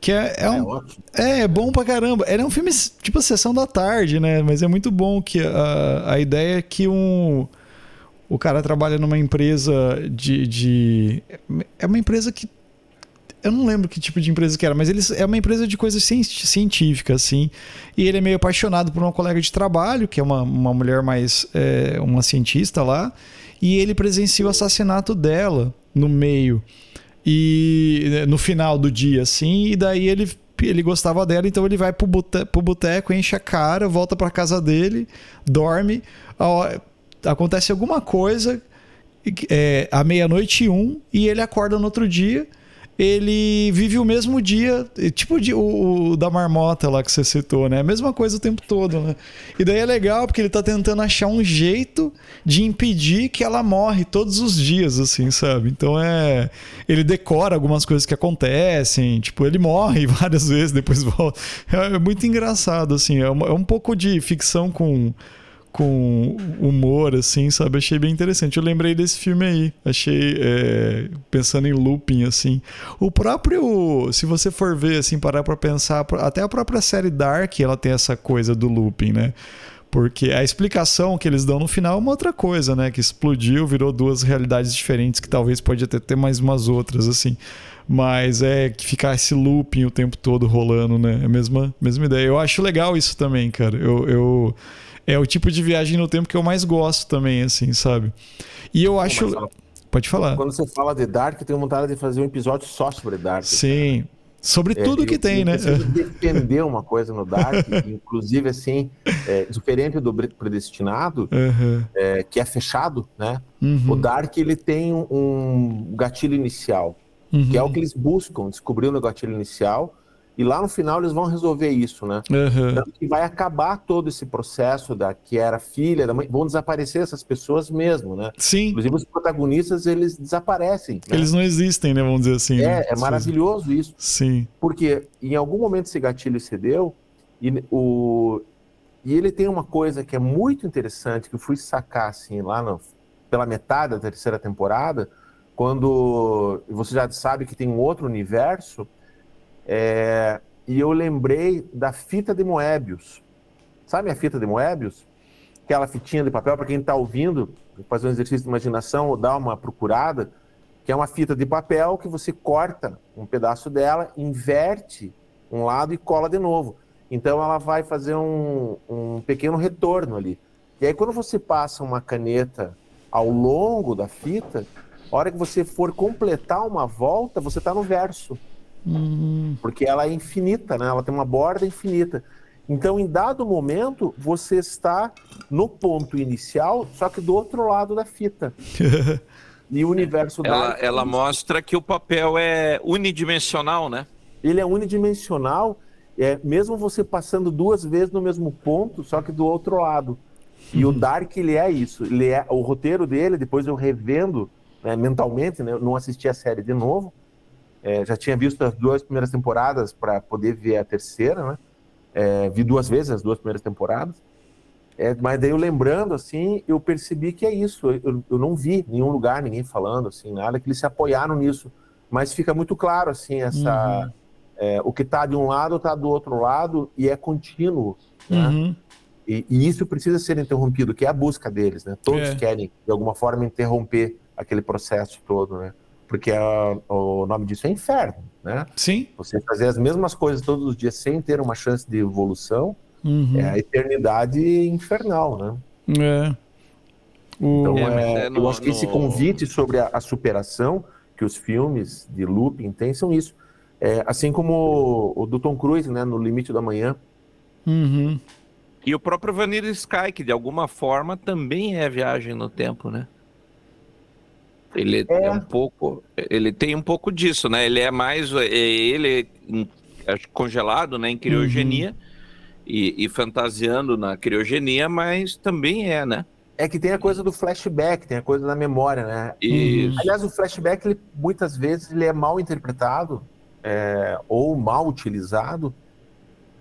Que é, é, um, é, é, bom pra caramba. Ele é um filme tipo sessão da tarde, né? Mas é muito bom que a, a ideia é que um o cara trabalha numa empresa de, de. É uma empresa que. Eu não lembro que tipo de empresa que era, mas eles é uma empresa de coisas científicas, assim. E ele é meio apaixonado por uma colega de trabalho, que é uma, uma mulher mais. É, uma cientista lá. E ele presencia o assassinato dela no meio. E no final do dia, assim. E daí ele ele gostava dela, então ele vai pro boteco, enche a cara, volta pra casa dele, dorme acontece alguma coisa é, à meia-noite e um, e ele acorda no outro dia. Ele vive o mesmo dia, tipo o, o, da marmota lá que você citou, né? A mesma coisa o tempo todo, né? E daí é legal porque ele tá tentando achar um jeito de impedir que ela morre todos os dias, assim, sabe? Então é. Ele decora algumas coisas que acontecem, tipo, ele morre várias vezes, depois volta. É, é muito engraçado, assim. É, é um pouco de ficção com com humor, assim, sabe? Achei bem interessante. Eu lembrei desse filme aí. Achei, é, pensando em looping, assim. O próprio, se você for ver, assim, parar pra pensar, até a própria série Dark, ela tem essa coisa do looping, né? Porque a explicação que eles dão no final é uma outra coisa, né? Que explodiu, virou duas realidades diferentes, que talvez pode até ter mais umas outras, assim. Mas é que ficar esse looping o tempo todo rolando, né? É a mesma, mesma ideia. Eu acho legal isso também, cara. eu, eu é o tipo de viagem no tempo que eu mais gosto também, assim, sabe? E eu acho. Pode falar. Quando você fala de Dark, eu tenho vontade de fazer um episódio só sobre Dark. Sim. Cara. Sobre é, tudo que tem, eu né? Eu defender uma coisa no Dark, inclusive assim, é, diferente do Predestinado, uhum. é, que é fechado, né? Uhum. O Dark ele tem um gatilho inicial, uhum. que é o que eles buscam, descobrir o gatilho inicial e lá no final eles vão resolver isso, né? Uhum. Que vai acabar todo esse processo da que era filha da mãe, vão desaparecer essas pessoas mesmo, né? Sim. Inclusive os protagonistas eles desaparecem. Né? Eles não existem, né? Vamos dizer assim. É, né? é maravilhoso isso. Sim. Porque em algum momento esse gatilho cedeu e o e ele tem uma coisa que é muito interessante que eu fui sacar assim lá no, pela metade da terceira temporada, quando você já sabe que tem um outro universo é, e eu lembrei da fita de Moebius. Sabe a fita de Moebius? Aquela fitinha de papel, para quem está ouvindo, fazer um exercício de imaginação ou dar uma procurada, que é uma fita de papel que você corta um pedaço dela, inverte um lado e cola de novo. Então ela vai fazer um, um pequeno retorno ali. E aí quando você passa uma caneta ao longo da fita, a hora que você for completar uma volta, você está no verso. Uhum. Porque ela é infinita, né? Ela tem uma borda infinita. Então, em dado momento, você está no ponto inicial, só que do outro lado da fita. e o universo ela, ela mostra que o papel é unidimensional, né? Ele é unidimensional, é, mesmo você passando duas vezes no mesmo ponto, só que do outro lado. E uhum. o Dark, ele é isso. Ele é, o roteiro dele, depois eu revendo né, mentalmente, né, eu não assisti a série de novo, é, já tinha visto as duas primeiras temporadas para poder ver a terceira, né? É, vi duas vezes as duas primeiras temporadas. É, mas daí eu lembrando, assim, eu percebi que é isso. Eu, eu não vi nenhum lugar, ninguém falando, assim, nada, que eles se apoiaram nisso. Mas fica muito claro, assim, essa... Uhum. É, o que está de um lado está do outro lado e é contínuo, né? Uhum. E, e, isso precisa ser interrompido, que é a busca deles, né? Todos é. querem, de alguma forma, interromper aquele processo todo, né? Porque a, o nome disso é inferno, né? Sim. Você fazer as mesmas coisas todos os dias sem ter uma chance de evolução uhum. é a eternidade infernal, né? É. O... Então, é, é no, eu acho que no... esse convite sobre a, a, superação que os filmes de looping têm são isso. É, assim como o, o do Tom Cruise, né, no Limite da Manhã. Uhum. E o próprio Vanilla Sky, que de alguma forma também é viagem no tempo, né? Ele é. é. um pouco, ele tem um pouco disso, né? Ele é mais, é, ele é congelado, né, em criogenia uhum. e, e fantasiando na criogenia, mas também é, né? É que tem a coisa do flashback, tem a coisa da memória, né? Isso. Aliás, o flashback, ele, muitas vezes, ele é mal interpretado é, ou mal utilizado,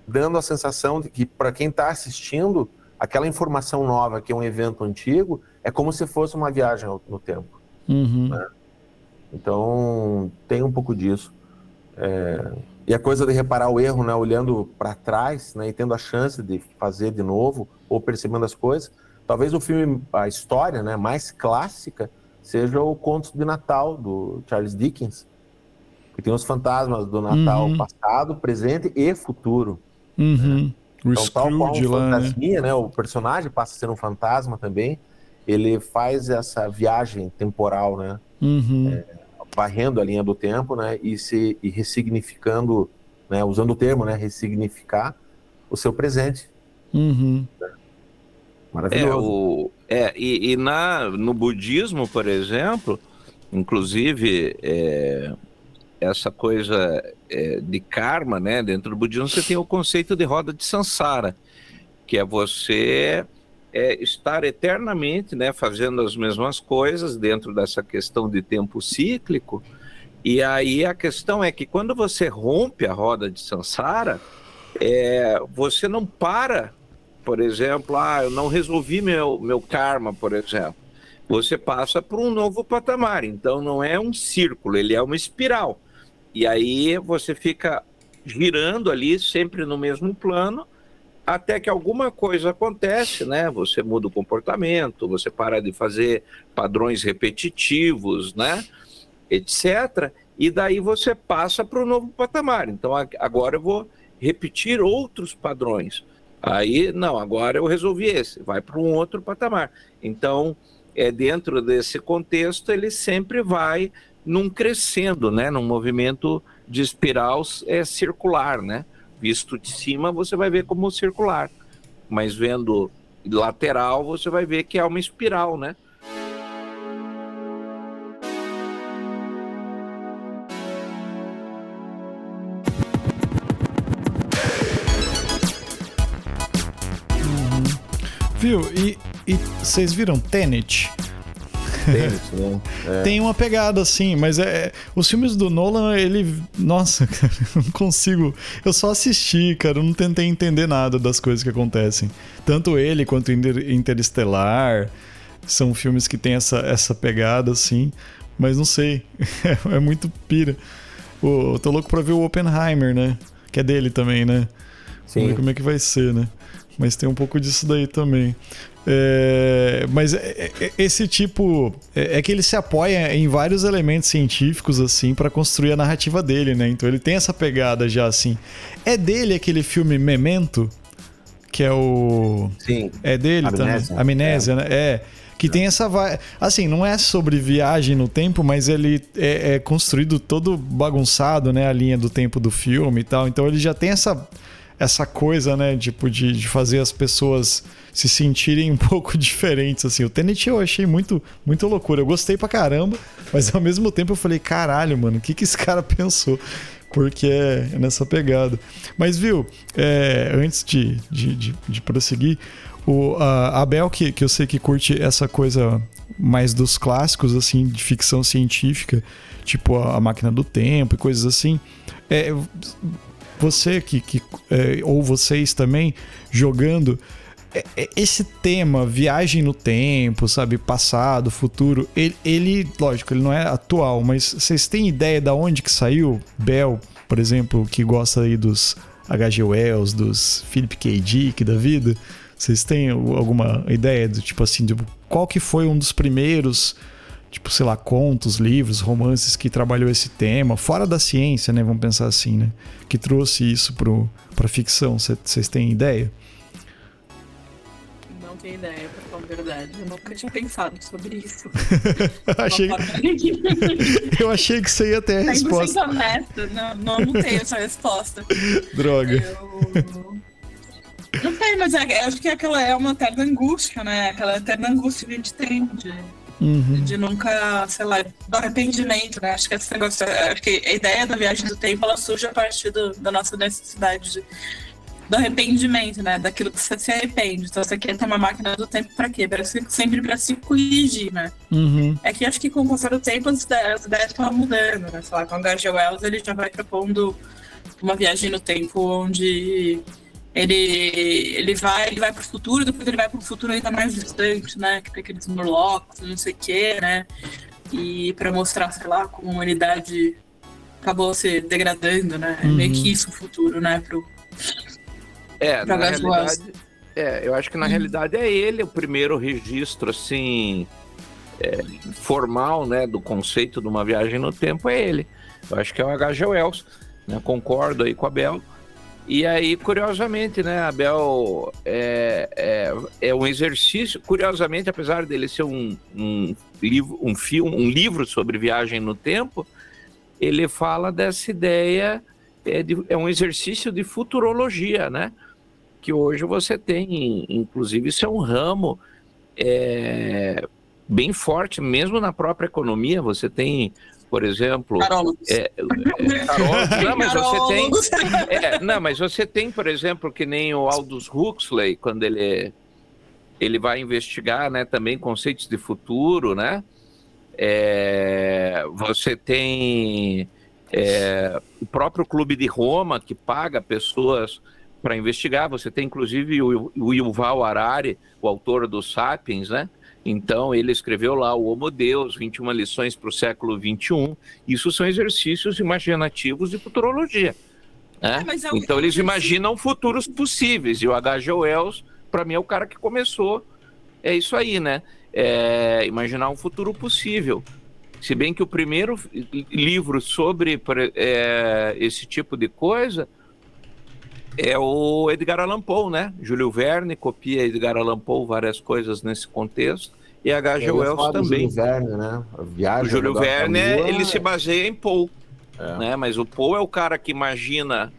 dando a sensação de que, para quem está assistindo, aquela informação nova, que é um evento antigo, é como se fosse uma viagem no tempo. Uhum. Né? Então, tem um pouco disso. É... E a coisa de reparar o erro, né, olhando para trás, né, e tendo a chance de fazer de novo ou percebendo as coisas. Talvez o filme, a história, né, mais clássica seja o Conto de Natal do Charles Dickens, que tem os fantasmas do Natal uhum. passado, presente e futuro. Uhum. Né? O então, tal qual um né? fantasminha, né? né? O personagem passa a ser um fantasma também. Ele faz essa viagem temporal, né? Uhum. É, varrendo a linha do tempo, né? E se e ressignificando, né? Usando o termo, né? Ressignificar o seu presente. Uhum. Maravilhoso. É, o, é e, e, na, no budismo, por exemplo, inclusive, é, essa coisa é, de karma, né? Dentro do budismo, você tem o conceito de roda de samsara, que é você é, estar eternamente, né? Fazendo as mesmas coisas dentro dessa questão de tempo cíclico. E aí a questão é que quando você rompe a roda de samsara, é, você não para por exemplo, ah, eu não resolvi meu, meu karma, por exemplo. Você passa por um novo patamar. Então não é um círculo, ele é uma espiral. E aí você fica girando ali, sempre no mesmo plano, até que alguma coisa acontece, né? Você muda o comportamento, você para de fazer padrões repetitivos, né? Etc. E daí você passa para o novo patamar. Então agora eu vou repetir outros padrões. Aí, não, agora eu resolvi esse, vai para um outro patamar. Então, é dentro desse contexto, ele sempre vai num crescendo, né, num movimento de espiral é circular, né? Visto de cima, você vai ver como circular, mas vendo lateral, você vai ver que é uma espiral, né? Viu? E, vocês viram Tenet? Né? É. Tem uma pegada assim, mas é, é, os filmes do Nolan, ele. Nossa, cara, eu não consigo. Eu só assisti, cara, eu não tentei entender nada das coisas que acontecem. Tanto ele quanto Interestelar são filmes que têm essa, essa pegada assim, mas não sei. é, muito pira. eu tô louco pra ver o Oppenheimer, né? Que é dele também, né? Sim. Vamos ver como é que vai ser, né? mas tem um pouco disso daí também. É, mas é, é, esse tipo é, é, que ele se apoia em vários elementos científicos assim para construir a narrativa dele, né? Então ele tem essa pegada já assim. É dele aquele filme Memento, que é o Sim. É dele Amnésia. também. Amnésia, é. né? É que tem essa assim não é sobre viagem no tempo mas ele é, é, construído todo bagunçado né a linha do tempo do filme e tal então ele já tem essa essa coisa, né, tipo, de, de fazer as pessoas se sentirem um pouco diferentes, assim. O Tenet eu achei muito, muito loucura. Eu gostei pra caramba, mas ao mesmo tempo eu falei, caralho, mano, o que, que esse cara pensou? Porque é nessa pegada. Mas, viu, é, antes de, de, de, de, prosseguir, o a Abel, que, que eu sei que curte essa coisa mais dos clássicos, assim, de ficção científica, tipo a, a Máquina do Tempo e coisas assim, é, você que, que é, ou vocês também jogando é, é, esse tema, viagem no tempo, sabe, passado, futuro, ele, ele, lógico, ele não é atual, mas vocês têm ideia da onde que saiu? Bell, por exemplo, que gosta aí dos H.G. Wells, dos Philip K. Dick da vida, vocês têm alguma ideia do tipo assim, de qual que foi um dos primeiros tipo, sei lá, contos, livros, romances que trabalhou esse tema, fora da ciência, né? Vamos pensar assim, né? Que trouxe isso pro, pra ficção. Vocês têm ideia? Não tenho ideia, pra falar a verdade. Eu nunca tinha pensado sobre isso. achei... eu achei que você ia ter a resposta. Honesta. Não, não, não tenho essa resposta. Droga. Eu... Não sei, mas é, acho que aquela é uma eterna angústia, né? Aquela eterna angústia que a gente tem de Uhum. De nunca, sei lá, do arrependimento, né? Acho que esse negócio, acho que a ideia da viagem do tempo, ela surge a partir do, da nossa necessidade de, do arrependimento, né? Daquilo que você se arrepende. Então você quer ter uma máquina do tempo para quê? Para sempre para se corrigir, né? Uhum. É que acho que com o passar do tempo as ideias, as ideias estão mudando, né? Sei lá, com o H.G. Wells ele já vai propondo uma viagem no tempo onde ele, ele vai ele vai para o futuro, depois ele vai para um futuro ainda mais distante, né? Que tem aqueles Morlocks, não sei o quê, né? E para mostrar, sei lá, como a humanidade acabou se degradando, né? É meio que isso o futuro, né? Pro, É, Pra na realidade, é, eu acho que na Uhum. realidade é ele o primeiro registro assim é, formal, né, do conceito de uma viagem no tempo é ele. Eu acho que é o H.G. Wells, né? Concordo aí com a Bel. E aí, curiosamente, né, a Bel é, é, é um exercício, curiosamente, apesar dele ser um, um livro, um filme, um livro sobre viagem no tempo, ele fala dessa ideia é, de- é um exercício de futurologia, né? Que hoje você tem, inclusive, isso é um ramo é, bem forte, mesmo na própria economia. Você tem, por exemplo, Carólogos. é, Carol- não, mas você tem, é, não, mas você tem, por exemplo, que nem o Aldous Huxley, quando ele, ele vai investigar né, também conceitos de futuro, né? É, você tem é, o próprio Clube de Roma, que paga pessoas para investigar. Você tem, inclusive, o, o Yuval Harari, o autor do Sapiens, né? Então, ele escreveu lá o Homo Deus, 21 lições para o século XXI. Isso são exercícios imaginativos de futurologia. né? É, é o- Então, eles imaginam futuros possíveis. E o H.G. Wells, para mim, é o cara que começou. É isso aí, né? É, imaginar um futuro possível. Se bem que o primeiro livro sobre é, esse tipo de coisa é o Edgar Allan Poe, né? Júlio Verne copia Edgar Allan Poe várias coisas nesse contexto. E H.G. Ia Wells também. Júlio Verne, né? Viagem O Júlio Verne, Lua, ele se baseia em Poe, é. né? Mas o Poe é o cara que imagina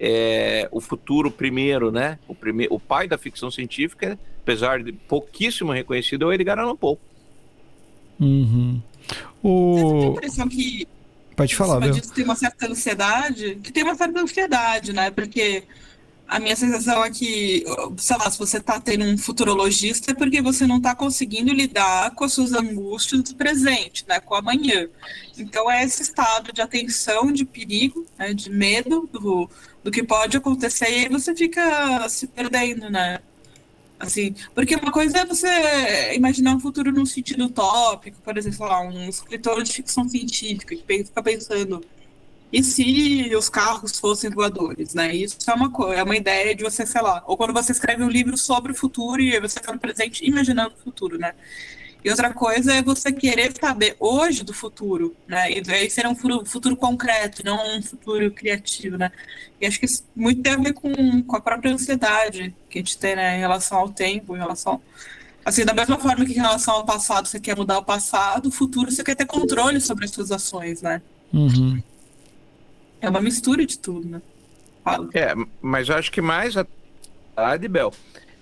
é, o futuro primeiro, né? O, prime... o pai da ficção científica, apesar de pouquíssimo reconhecido, é o Edgar Allan Poe. Uhum. Você tem a O... impressão que Pode falar, Bel. tem uma certa ansiedade, que tem uma certa ansiedade, né? Porque a minha sensação é que, sei lá, se você tá tendo um futurologista é porque você não tá conseguindo lidar com as suas angústias do presente, né? Com o amanhã. Então é esse estado de atenção, de perigo, né? de medo do, do que pode acontecer, e aí você fica se perdendo, né? Assim, porque uma coisa é você imaginar um futuro num sentido utópico, por exemplo, lá, um escritor de ficção científica que fica pensando e se os carros fossem voadores, né? Isso é uma coisa, é uma ideia de você, sei lá, ou quando você escreve um livro sobre o futuro e você está no presente imaginando o futuro, né? E outra coisa é você querer saber hoje do futuro, né? E aí ser um futuro, futuro concreto, não um futuro criativo, né? E acho que isso muito tem a ver com, com a própria ansiedade que a gente tem, né, em relação ao tempo, em relação. Assim, da mesma forma que em relação ao passado você quer mudar o passado, o futuro você quer ter controle sobre as suas ações, né? Uhum. É uma mistura de tudo, né? Fala. É, mas eu acho que mais a verdade, Bel,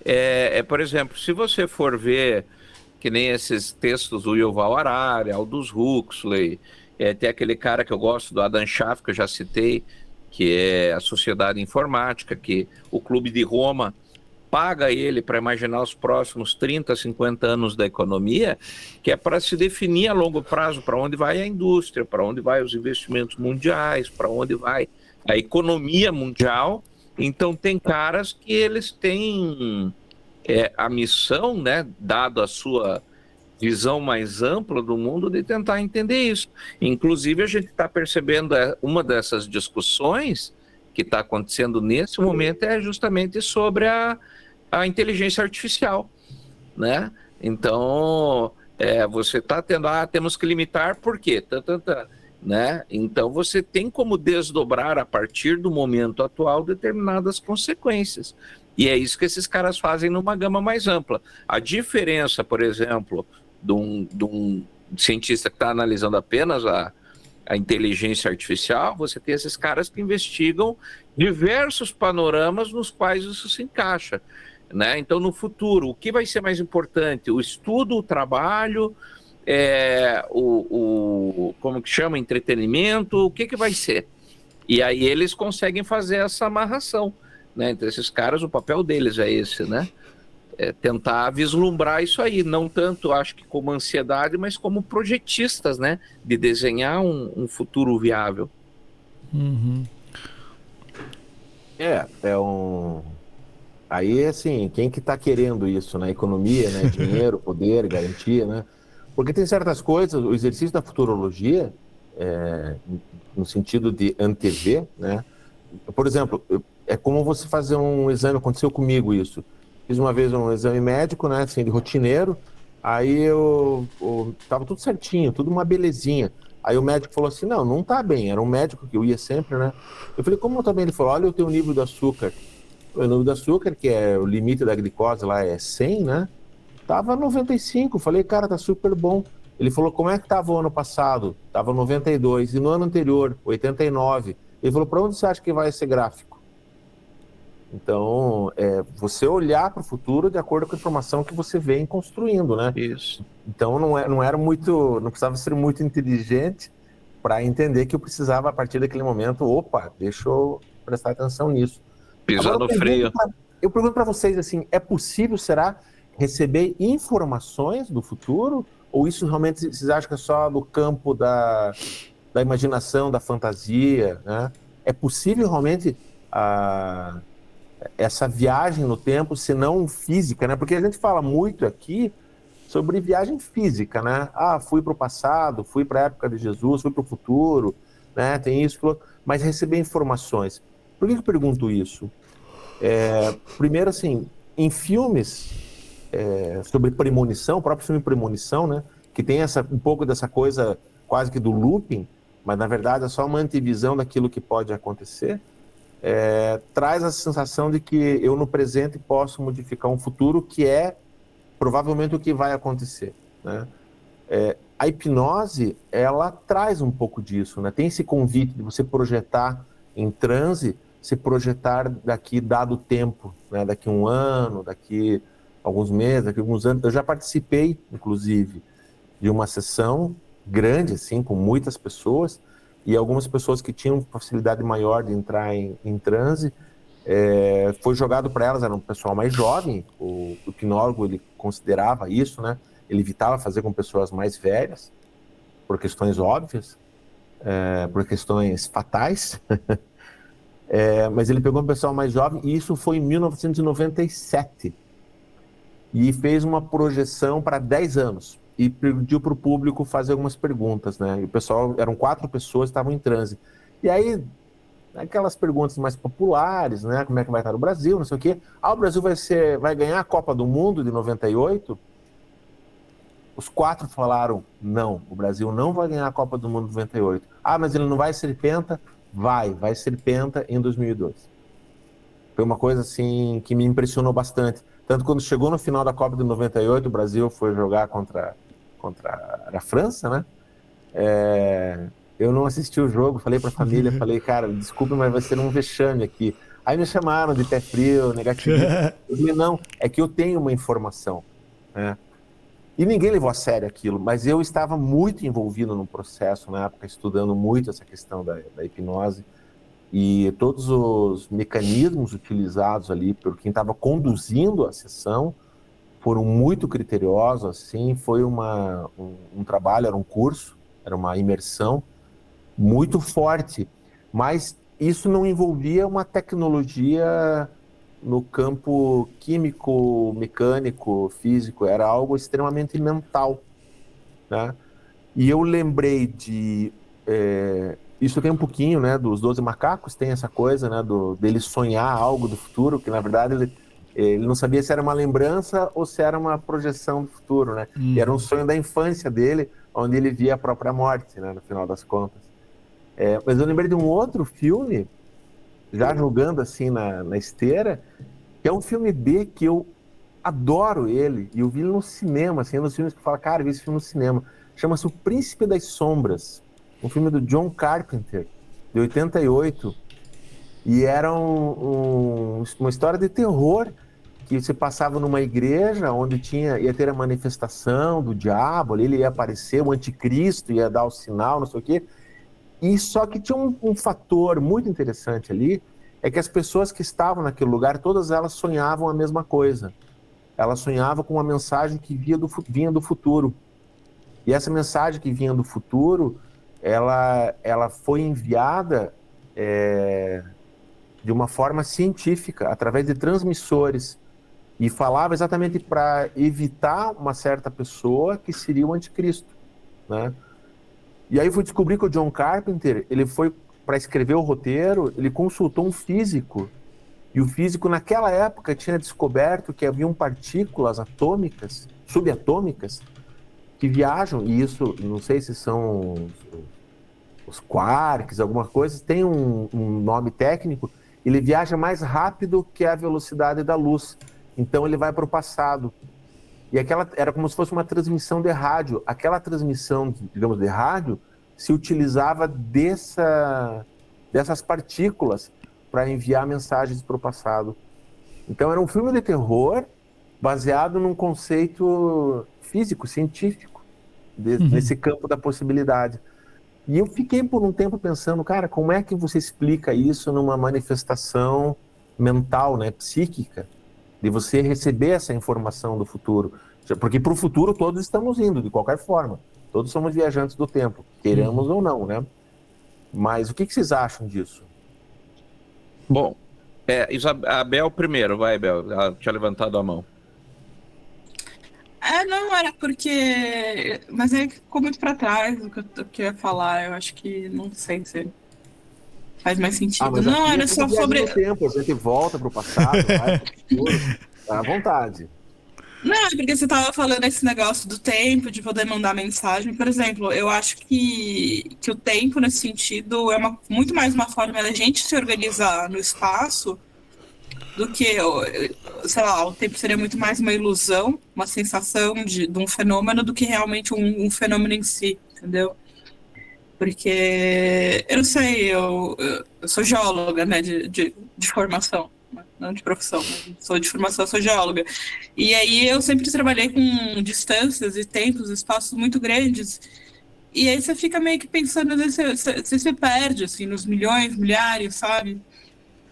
é, é, por exemplo, se você for ver que nem esses textos do Yuval Harari, Aldous Huxley, é, tem aquele cara que eu gosto, do Adam Schaff, que eu já citei, que é a Sociedade Informática, que o Clube de Roma paga ele para imaginar os próximos 30, 50 anos da economia, que é para se definir a longo prazo para onde vai a indústria, para onde vai os investimentos mundiais, para onde vai a economia mundial. Então tem caras que eles têm é, a missão, né, dado a sua visão mais ampla do mundo, de tentar entender isso. Inclusive a gente está percebendo é, uma dessas discussões que está acontecendo nesse momento é justamente sobre a, a inteligência artificial, né? Então é, você está tendo, ah, temos que limitar por quê? Tá, tá, tá, né? Então você tem como desdobrar a partir do momento atual determinadas consequências. E é isso que esses caras fazem numa gama mais ampla. A diferença, por exemplo, de um, de um cientista que está analisando apenas a, a inteligência artificial, você tem esses caras que investigam diversos panoramas nos quais isso se encaixa. Né? Então, no futuro, o que vai ser mais importante? O estudo, o trabalho, é, o, o, como que chama, entretenimento, o que, que vai ser? E aí eles conseguem fazer essa amarração. Né? Então, esses caras, o papel deles é esse, né? É tentar vislumbrar isso aí, não tanto, acho que como ansiedade, mas como projetistas, né? De desenhar um, um futuro viável. Uhum. É, é um. Aí, assim, quem que tá querendo isso, né? Economia, né? Dinheiro, poder, garantia, né? Porque tem certas coisas, o exercício da futurologia é, no sentido de antever, né? Por exemplo, é como você fazer um exame, aconteceu comigo isso. Fiz uma vez um exame médico, né, assim, de rotineiro, aí eu, eu tava tudo certinho, tudo uma belezinha. Aí o médico falou assim: não, não tá bem. Era um médico que eu ia sempre, né? Eu falei: como tá bem? Ele falou: olha o teu nível de açúcar. O nível de açúcar, que é o limite da glicose lá, é 100, né? Tava 95. Falei: cara, tá super bom. Ele falou: como é que tava o ano passado? Tava 92. E no ano anterior, 89. Ele falou: para onde você acha que vai esse gráfico? Então, é você olhar para o futuro de acordo com a informação que você vem construindo, né? Isso. Então, não, é, não era muito, não precisava ser muito inteligente para entender que eu precisava, a partir daquele momento, opa, deixa eu prestar atenção nisso. Pisar no freio. Pra, eu pergunto para vocês, assim, é possível, será, receber informações do futuro? Ou isso realmente, vocês acham que é só no campo da, da imaginação, da fantasia, né? É possível realmente... Ah, essa viagem no tempo, se não física, né? Porque a gente fala muito aqui sobre viagem física, né? Ah, fui para o passado, fui para a época de Jesus, fui para o futuro, né? Tem isso, mas receber informações. Por que eu pergunto isso? É, primeiro, assim, em filmes é, sobre premonição, o próprio filme Premonição, né? Que tem essa, um pouco dessa coisa quase que do looping, mas na verdade é só uma antevisão daquilo que pode acontecer é, traz a sensação de que eu no presente posso modificar um futuro que é provavelmente o que vai acontecer. Né? É, a hipnose ela traz um pouco disso, né? Tem esse convite de você projetar em transe, se projetar daqui dado tempo, né? Daqui um ano, daqui alguns meses, daqui alguns anos. Eu já participei, inclusive, de uma sessão grande, assim, com muitas pessoas, e algumas pessoas que tinham facilidade maior de entrar em, em transe, é, foi jogado para elas, era um pessoal mais jovem, o, o hipnólogo ele considerava isso, né? Ele evitava fazer com pessoas mais velhas, por questões óbvias, é, por questões fatais, é, mas ele pegou um pessoal mais jovem, e isso foi em 1997, e fez uma projeção para 10 anos e pediu para o público fazer algumas perguntas, né? E o pessoal, eram quatro pessoas, estavam em transe. E aí, aquelas perguntas mais populares, né? Como é que vai estar o Brasil, não sei o quê. Ah, o Brasil vai, ser, vai ganhar a Copa do Mundo de 98? Os quatro falaram, não, o Brasil não vai ganhar a Copa do Mundo de 98. Ah, mas ele não vai ser penta? Vai, vai ser penta em 2002. Foi uma coisa, assim, que me impressionou bastante. Tanto quando chegou no final da Copa de 98, o Brasil foi jogar contra contra a França, né? É, eu não assisti o jogo, falei para a família, falei, cara, desculpe, mas vai ser um vexame aqui. Aí me chamaram de pé frio, negativo. Eu falei, não, é que eu tenho uma informação, né? E ninguém levou a sério aquilo, mas eu estava muito envolvido no processo na época, estudando muito essa questão da, da hipnose e todos os mecanismos utilizados ali por quem estava conduzindo a sessão, foram muito criteriosos, assim, foi uma, um, um, trabalho, era um curso, era uma imersão muito forte, mas isso não envolvia uma tecnologia no campo químico, mecânico, físico, era algo extremamente mental, né? E eu lembrei de é, isso tem um pouquinho, né, dos Doze Macacos, tem essa coisa, né, do, dele sonhar algo do futuro, que na verdade ele ele não sabia se era uma lembrança ou se era uma projeção do futuro, né? Hum. era um sonho da infância dele, onde ele via a própria morte, né? No final das contas. É, mas eu lembrei de um outro filme, já jogando assim na, na esteira, que é um filme B que eu adoro ele, e eu vi ele no cinema, assim, é um dos filmes que fala, cara, eu vi esse filme no cinema. Chama-se O Príncipe das Sombras, um filme do John Carpenter, de 88. E era um, um, uma história de terror que você passava numa igreja onde tinha ia ter a manifestação do diabo, ali ele ia aparecer, o anticristo ia dar o sinal, não sei o quê. E só que tinha um, um fator muito interessante ali, é que as pessoas que estavam naquele lugar, todas elas sonhavam a mesma coisa. Elas sonhavam com uma mensagem que vinha do, vinha do futuro. E essa mensagem que vinha do futuro, ela, ela foi enviada é, de uma forma científica, através de transmissores e falava exatamente para evitar uma certa pessoa que seria o anticristo, né? E aí eu fui descobrir que o John Carpenter, ele foi para escrever o roteiro, ele consultou um físico. E o físico naquela época tinha descoberto que haviam partículas atômicas, subatômicas, que viajam, e isso, não sei se são os quarks, alguma coisa, tem um, um nome técnico, ele viaja mais rápido que a velocidade da luz. Então ele vai para o passado. E aquela era como se fosse uma transmissão de rádio. Aquela transmissão, digamos, de rádio se utilizava dessa, dessas partículas para enviar mensagens para o passado. Então era um filme de terror baseado num conceito físico, científico, de, uhum. nesse campo da possibilidade. E eu fiquei por um tempo pensando, cara, como é que você explica isso numa manifestação mental, né, psíquica, de você receber essa informação do futuro? Porque para o futuro todos estamos indo, de qualquer forma. Todos somos viajantes do tempo, queremos ou não, né? Mas o que, que vocês acham disso? Bom, é, Isabel primeiro, vai, Abel, ela tinha levantado a mão. É, não, era porque. Mas é que ficou muito pra trás o que, eu, que eu ia falar. Eu acho que não sei se faz mais sentido. Ah, não, era só sobre. Tempo, a gente volta pro passado, vai pro futuro. Tá à vontade. Não, é porque você tava falando esse negócio do tempo, de poder mandar mensagem. Por exemplo, eu acho que, que o tempo, nesse sentido, é uma, muito mais uma forma da gente se organizar no espaço do que, sei lá, o tempo seria muito mais uma ilusão, uma sensação de, de um fenômeno do que realmente um, um fenômeno em si, entendeu? Porque, eu não sei, eu, eu sou geóloga, né, de, de, de formação não de profissão, sou de formação, sou geóloga. E aí eu sempre trabalhei com distâncias e tempos, espaços muito grandes. E aí você fica meio que pensando, você, você se perde, assim, nos milhões, milhares, sabe?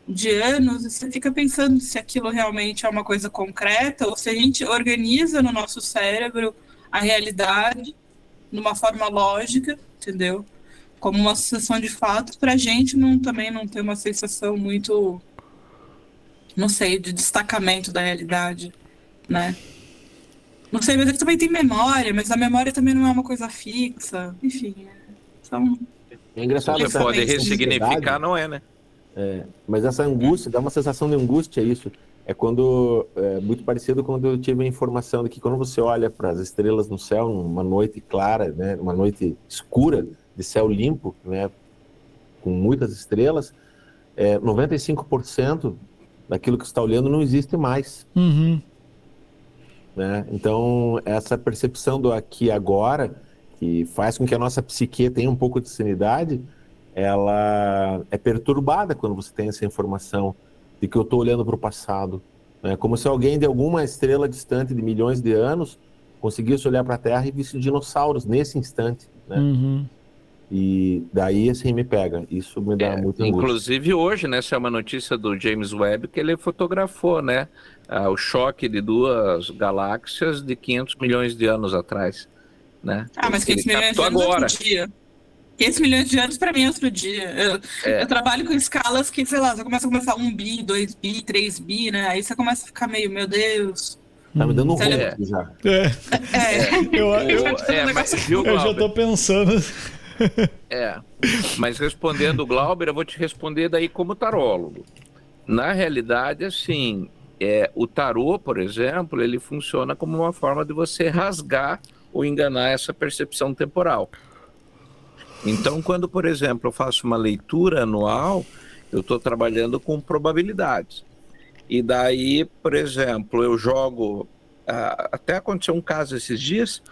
De anos, e você fica pensando se aquilo realmente é uma coisa concreta ou se a gente organiza no nosso cérebro a realidade de uma forma lógica, entendeu? Como uma sucessão de fatos, para a gente não, também não ter uma sensação muito não sei, de destacamento da realidade, né? Não sei, mas ele também tem memória, mas a memória também não é uma coisa fixa. Enfim, é, são. É engraçado. Você pode ressignificar, não é, né? É, mas essa angústia, dá uma sensação de angústia isso. É quando é muito parecido quando eu tive a informação de que quando você olha para as estrelas no céu, numa noite clara, né, uma noite escura de céu limpo, né, com muitas estrelas, é, 95% daquilo que está olhando não existe mais. Uhum. Né? Então, essa percepção do aqui e agora, que faz com que a nossa psique tenha um pouco de sanidade, ela é perturbada quando você tem essa informação de que eu estou olhando para o passado. Né? Como se alguém de alguma estrela distante de milhões de anos conseguisse olhar para a Terra e visse dinossauros nesse instante. Né? Uhum. E daí assim me pega. Isso me dá é, muito Inclusive hoje, né, essa é uma notícia do James Webb que ele fotografou, né, ah, o choque de duas galáxias de 500 milhões de anos atrás, né? Ah, mas 500 milhões de anos agora. outro dia. 500 milhões de anos para mim é outro dia. Eu, é. eu, trabalho com escalas que, sei lá, você começa a começar um bi, dois bi, três bi, né? Aí você começa a ficar meio, meu Deus, Tá me dando um é. já. É. é. Eu, eu, eu, é, mas, viu, eu já tô pensando. É, mas respondendo o Glauber, eu vou te responder daí como tarólogo. Na realidade, assim, é, o tarô, por exemplo, ele funciona como uma forma de você rasgar ou enganar essa percepção temporal. Então, quando, por exemplo, eu faço uma leitura anual, eu estou trabalhando com probabilidades. E daí, por exemplo, eu jogo. Até aconteceu um caso esses dias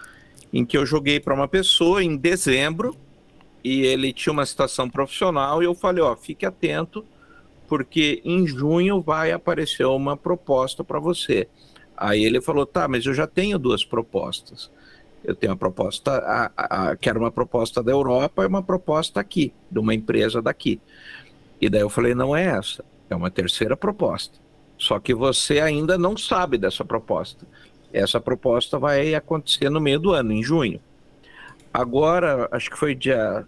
em que eu joguei para uma pessoa em dezembro e ele tinha uma situação profissional e eu falei, ó, fique atento, porque em junho vai aparecer uma proposta para você. Aí ele falou, tá, mas eu já tenho duas propostas. Eu tenho a proposta, a, a, que era uma proposta da Europa e uma proposta aqui, de uma empresa daqui. E daí eu falei, não é essa, é uma terceira proposta. Só que você ainda não sabe dessa proposta. Essa proposta vai acontecer no meio do ano, em junho. Agora, acho que foi dia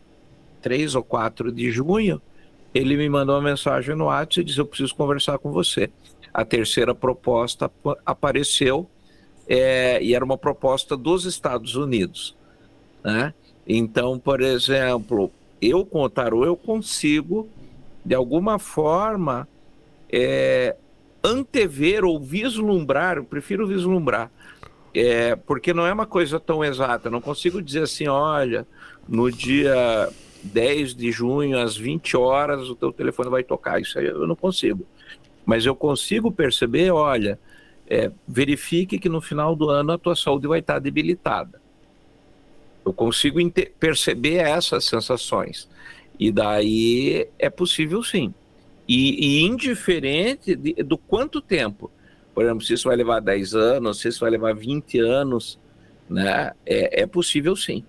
3 ou 4 de junho, ele me mandou uma mensagem no WhatsApp e disse: Eu preciso conversar com você. A terceira proposta apareceu é, e era uma proposta dos Estados Unidos. Né? Então, por exemplo, eu com o tarô eu consigo, de alguma forma, é, antever ou vislumbrar, eu prefiro vislumbrar, é, porque não é uma coisa tão exata. Não consigo dizer assim, olha, no dia 10 de junho, às 20 horas, o teu telefone vai tocar. Isso aí eu não consigo. Mas eu consigo perceber, olha, é, verifique que no final do ano a tua saúde vai estar debilitada. Eu consigo perceber essas sensações. E daí é possível sim. E, e indiferente de, do quanto tempo. Por exemplo, se isso vai levar 10 anos, se isso vai levar 20 anos, né? É, é possível sim.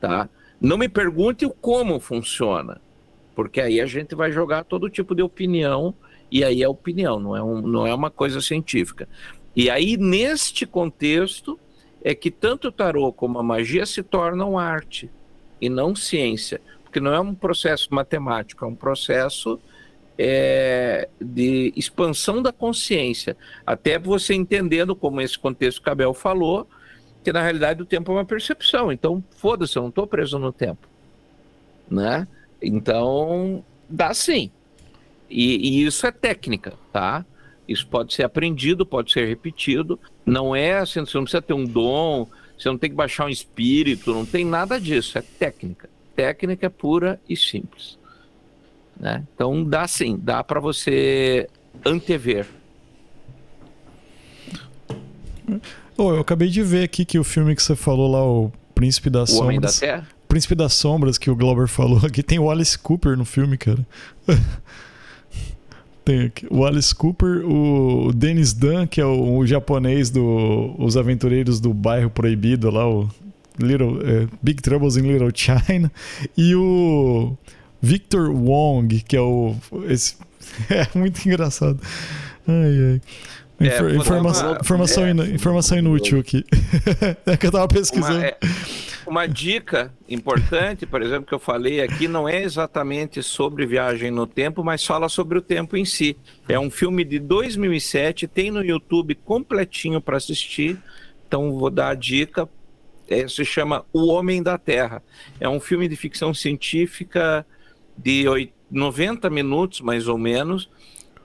Tá? Não me pergunte o como funciona, porque aí a gente vai jogar todo tipo de opinião, e aí é opinião, não é, um, não é uma coisa científica. E aí, neste contexto, é que tanto o tarô como a magia se tornam arte e não ciência, porque não é um processo matemático, é um processo é, de expansão da consciência, até você entendendo, como esse contexto que Abel falou, que na realidade o tempo é uma percepção, então foda-se, eu não estou preso no tempo, né? Então, dá sim. E, e isso é técnica, tá? Isso pode ser aprendido, pode ser repetido. Não é assim, você não precisa ter um dom, você não tem que baixar um espírito, não tem nada disso. É técnica. Técnica pura e simples. Né? Então dá sim, dá para você antever. Oh, eu acabei de ver aqui que o filme que você falou lá, o Príncipe das o Sombras. Homem da Terra? Príncipe das Sombras, que o Glauber falou aqui, tem o Alice Cooper no filme, cara. Tem aqui. O Alice Cooper, o Dennis Dunn, que é o, o japonês dos do, Aventureiros do Bairro Proibido, lá, o Little, é, Big Troubles in Little China, e o Victor Wong, que é o. Esse, é muito engraçado. Ai, ai. É, informação, informação, é, informação inútil aqui. é que eu tava pesquisando. Uma, é, uma dica importante, por exemplo, que eu falei aqui, não é exatamente sobre viagem no tempo, mas fala sobre o tempo em si. É um filme de 2007, tem no YouTube completinho para assistir. Então vou dar a dica. É, se chama O Homem da Terra. É um filme de ficção científica de 90 minutos, mais ou menos,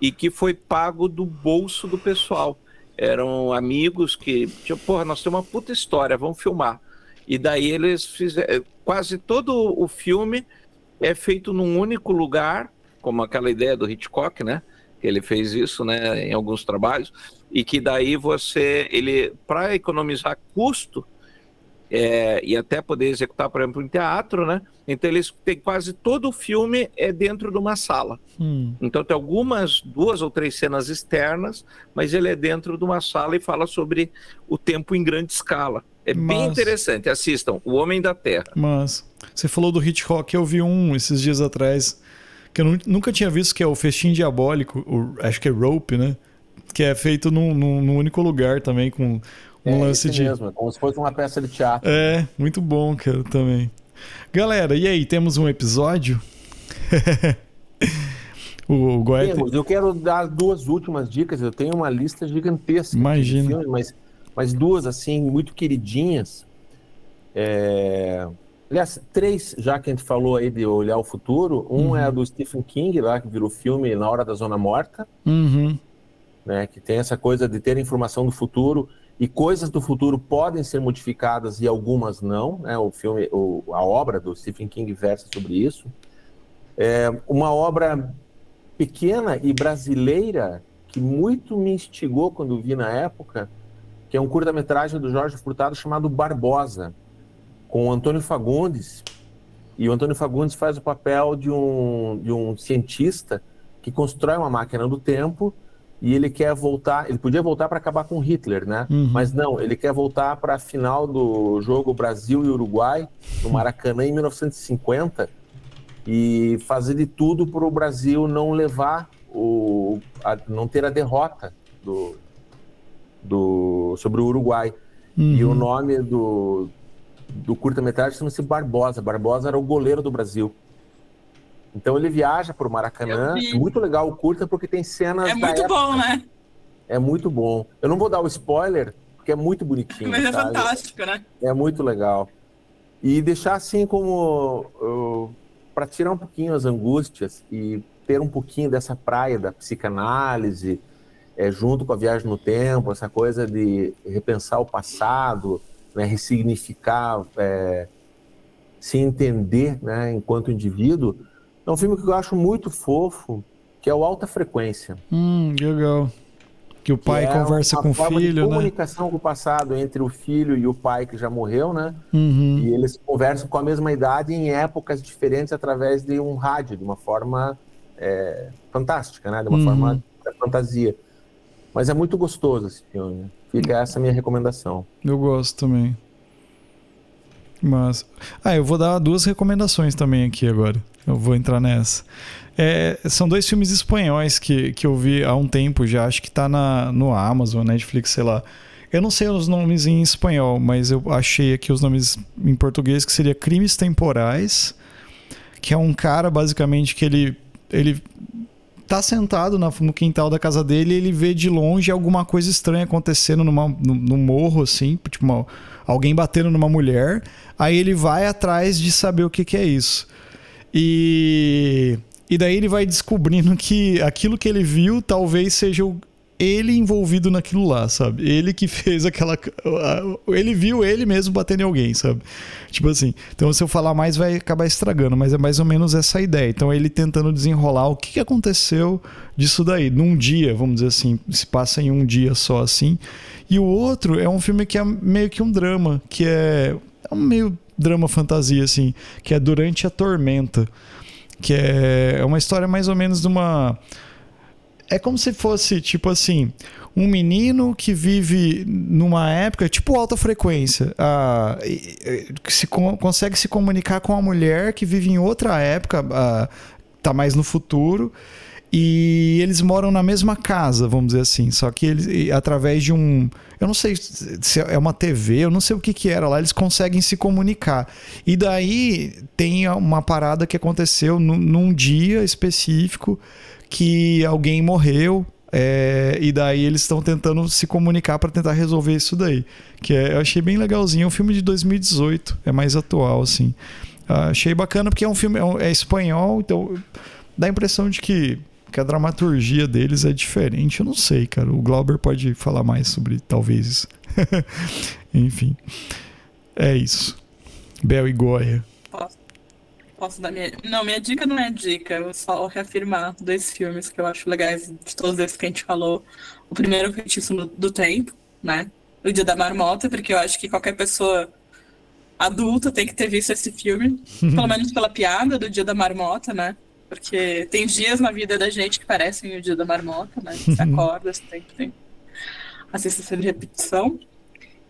e que foi pago do bolso do pessoal. Eram amigos que, tipo, porra, nós temos uma puta história, vamos filmar. E daí eles fizeram. Quase todo o filme é feito num único lugar, como aquela ideia do Hitchcock, né? Que ele fez isso, né, em alguns trabalhos, e que daí você, ele, para economizar custo, é, e até poder executar, por exemplo, em teatro, né? Então eles têm quase todo o filme é dentro de uma sala. Hum. Então tem algumas duas ou três cenas externas, mas ele é dentro de uma sala e fala sobre o tempo em grande escala. É mas... bem interessante. Assistam O Homem da Terra. Mas você falou do Hitchcock, eu vi um esses dias atrás que eu nunca tinha visto, que é o Festim Diabólico, o, acho que é Rope, né? Que é feito num, num, num único lugar também, com um é lance de. Mesmo, como se fosse uma peça de teatro. É, muito bom, cara, também. Galera, e aí, temos um episódio? o Goethe... Temos, eu quero dar duas últimas dicas. Eu tenho uma lista gigantesca Imagina. Filmes, mas, mas duas, assim, muito queridinhas. É... Aliás, três, já que a gente falou aí de olhar o futuro. Um uhum. é a do Stephen King, lá, que virou filme Na Hora da Zona Morta. Uhum. Né, que tem essa coisa de ter informação do futuro e coisas do futuro podem ser modificadas e algumas não. Né? O filme, o, a obra do Stephen King versa sobre isso. É uma obra pequena e brasileira que muito me instigou quando vi na época, que é um curta-metragem do Jorge Furtado chamado Barbosa, com o Antônio Fagundes. E o Antônio Fagundes faz o papel de um, de um cientista que constrói uma máquina do tempo e ele quer voltar. Ele podia voltar para acabar com Hitler, né? Uhum. Mas não, ele quer voltar para a final do jogo Brasil e Uruguai, no Maracanã, em 1950, e fazer de tudo para o Brasil não levar o. A, não ter a derrota do, do, sobre o Uruguai. Uhum. E o nome do, do curta-metragem chama-se Barbosa. Barbosa era o goleiro do Brasil. Então ele viaja para o Maracanã. É muito legal o curta porque tem cenas. É muito bom, né? É muito bom. Eu não vou dar o spoiler, porque é muito bonitinho. Mas é fantástico, né? É muito legal. E deixar assim como uh, para tirar um pouquinho as angústias e ter um pouquinho dessa praia da psicanálise, é, junto com a viagem no tempo, essa coisa de repensar o passado, né, ressignificar, é, se entender né, enquanto indivíduo. É um filme que eu acho muito fofo, que é o Alta Frequência. Hum, legal. Que o pai que é conversa com o filho, de comunicação né? com o passado entre o filho e o pai que já morreu, né? Uhum. E eles conversam com a mesma idade em épocas diferentes através de um rádio, de uma forma é, fantástica, né? De uma uhum. forma de fantasia. Mas é muito gostoso esse filme. Fica essa minha recomendação. Eu gosto também. Mas. Ah, eu vou dar duas recomendações também aqui agora. Eu vou entrar nessa. É, são dois filmes espanhóis que, que eu vi há um tempo já. Acho que tá na, no Amazon, Netflix, sei lá. Eu não sei os nomes em espanhol, mas eu achei aqui os nomes em português que seria Crimes Temporais, que é um cara basicamente que ele ele tá sentado no quintal da casa dele e ele vê de longe alguma coisa estranha acontecendo numa, no, no morro, assim, tipo, uma, alguém batendo numa mulher. Aí ele vai atrás de saber o que, que é isso. E, e daí ele vai descobrindo que aquilo que ele viu talvez seja o, ele envolvido naquilo lá, sabe? Ele que fez aquela. Ele viu ele mesmo batendo em alguém, sabe? Tipo assim. Então, se eu falar mais, vai acabar estragando, mas é mais ou menos essa ideia. Então, ele tentando desenrolar o que aconteceu disso daí, num dia, vamos dizer assim. Se passa em um dia só assim. E o outro é um filme que é meio que um drama, que é. É um meio drama fantasia, assim, que é Durante a Tormenta. Que é, é uma história mais ou menos de uma é como se fosse, tipo assim, um menino que vive numa época, tipo alta frequência, uh, se consegue se comunicar com uma mulher que vive em outra época, uh, tá mais no futuro, e eles moram na mesma casa, vamos dizer assim, só que eles, através de um. Eu não sei se é uma TV, eu não sei o que, que era lá, eles conseguem se comunicar. E daí tem uma parada que aconteceu num dia específico que alguém morreu é, e daí eles estão tentando se comunicar para tentar resolver isso daí. Que é, eu achei bem legalzinho. É um filme de 2018, é mais atual, assim. Ah, achei bacana porque é um filme, é, é, espanhol, então dá a impressão de que, que a dramaturgia deles é diferente. Eu não sei, cara. O Glauber pode falar mais sobre talvez. Enfim, é isso. Bel e Goya. Posso dar minha. Não, minha dica não é dica, eu só reafirmar dois filmes que eu acho legais de todos esses que a gente falou. O primeiro, o Feitiço do Tempo, né? O Dia da Marmota, porque eu acho que qualquer pessoa adulta tem que ter visto esse filme, pelo menos pela piada do Dia da Marmota, né? Porque tem dias na vida da gente que parecem o Dia da Marmota, né? Você acorda, você tem, tem a sensação de repetição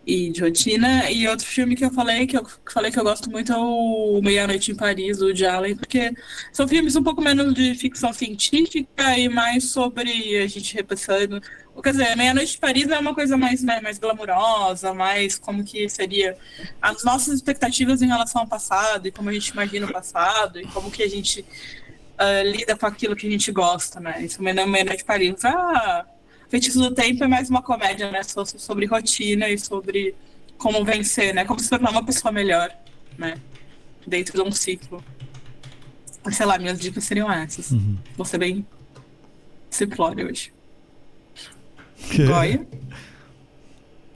e de rotina. E outro filme que eu falei que eu falei que eu gosto muito é o Meia-Noite em Paris, do Allen, porque são filmes um pouco menos de ficção científica e mais sobre a gente repensando. Quer dizer, Meia-Noite em Paris é uma coisa mais, né, mais glamurosa, mais como que seria as nossas expectativas em relação ao passado e como a gente imagina o passado e como que a gente uh, lida com aquilo que a gente gosta, né? Isso Meia-Noite em Paris. Ah, Feitiço do Tempo é mais uma comédia, né? Sobre rotina e sobre como vencer, né? Como se tornar uma pessoa melhor, né? Dentro de um ciclo. Sei lá, minhas dicas seriam essas. Uhum. Vou ser bem simplório hoje. Goya?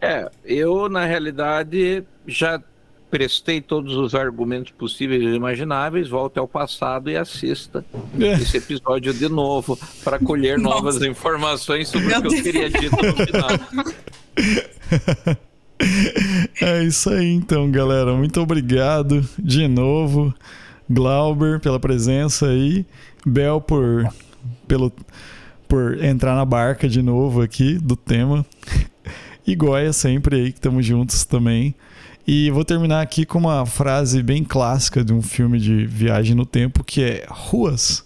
É, eu, na realidade, já prestei todos os argumentos possíveis e imagináveis, volte ao passado e assista é. esse episódio de novo para colher Nossa. novas informações sobre Meu o que Deus. eu teria dito no final. É isso aí então, galera. Muito obrigado de novo, Glauber, pela presença aí, Bel por pelo por entrar na barca de novo aqui do tema. E Goya sempre aí que estamos juntos também. E vou terminar aqui com uma frase bem clássica de um filme de viagem no tempo que é ruas.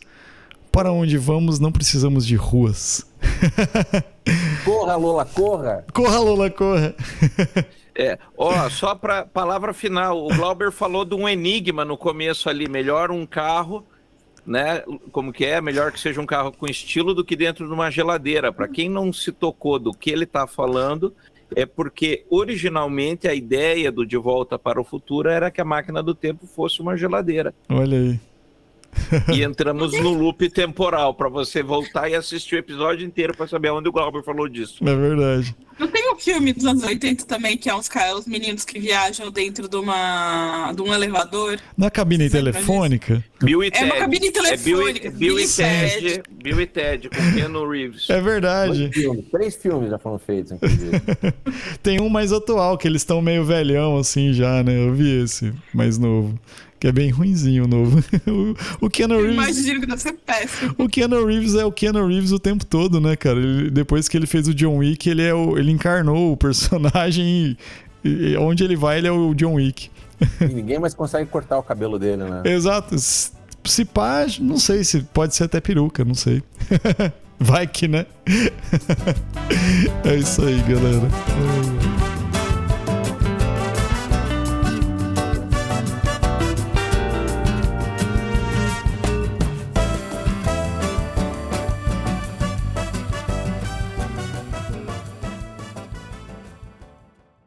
Para onde vamos não precisamos de ruas. corra, Lola, corra. Corra, Lola, corra. É, ó, só para palavra final, o Glauber falou de um enigma no começo ali, melhor um carro, né? Como que é? Melhor que seja um carro com estilo do que dentro de uma geladeira. Para quem não se tocou do que ele está falando, é porque originalmente a ideia do De Volta para o Futuro era que a máquina do tempo fosse uma geladeira. Olha aí. E entramos no loop temporal para você voltar e assistir o episódio inteiro para saber onde o Glauber falou disso. É verdade. Não tem um filme dos anos 80 também, que é uns caras, os meninos que viajam dentro de, uma, de um elevador. Na cabine telefônica? Bill e É Ted. uma cabine É Bill, e- telefônica. Bill e Ted. Ted. Bill e Ted, com Keanu Reeves. É verdade. Filmes, três filmes já foram feitos, inclusive. Tem um mais atual, que eles estão meio velhão assim já, né? Eu vi esse mais novo. Que é bem ruinzinho o novo. o, o Keanu Reeves. imagino que deve ser péssimo. O Keanu Reeves é o Keanu Reeves o tempo todo, né, cara? Ele- depois que ele fez o John Wick, ele, é o- ele encarnou o personagem e, e onde ele vai, ele é o John Wick. e ninguém mais consegue cortar o cabelo dele, né? Exato. Se se pá, não sei se pode ser até peruca, não sei. Vai que, né? é isso aí, galera.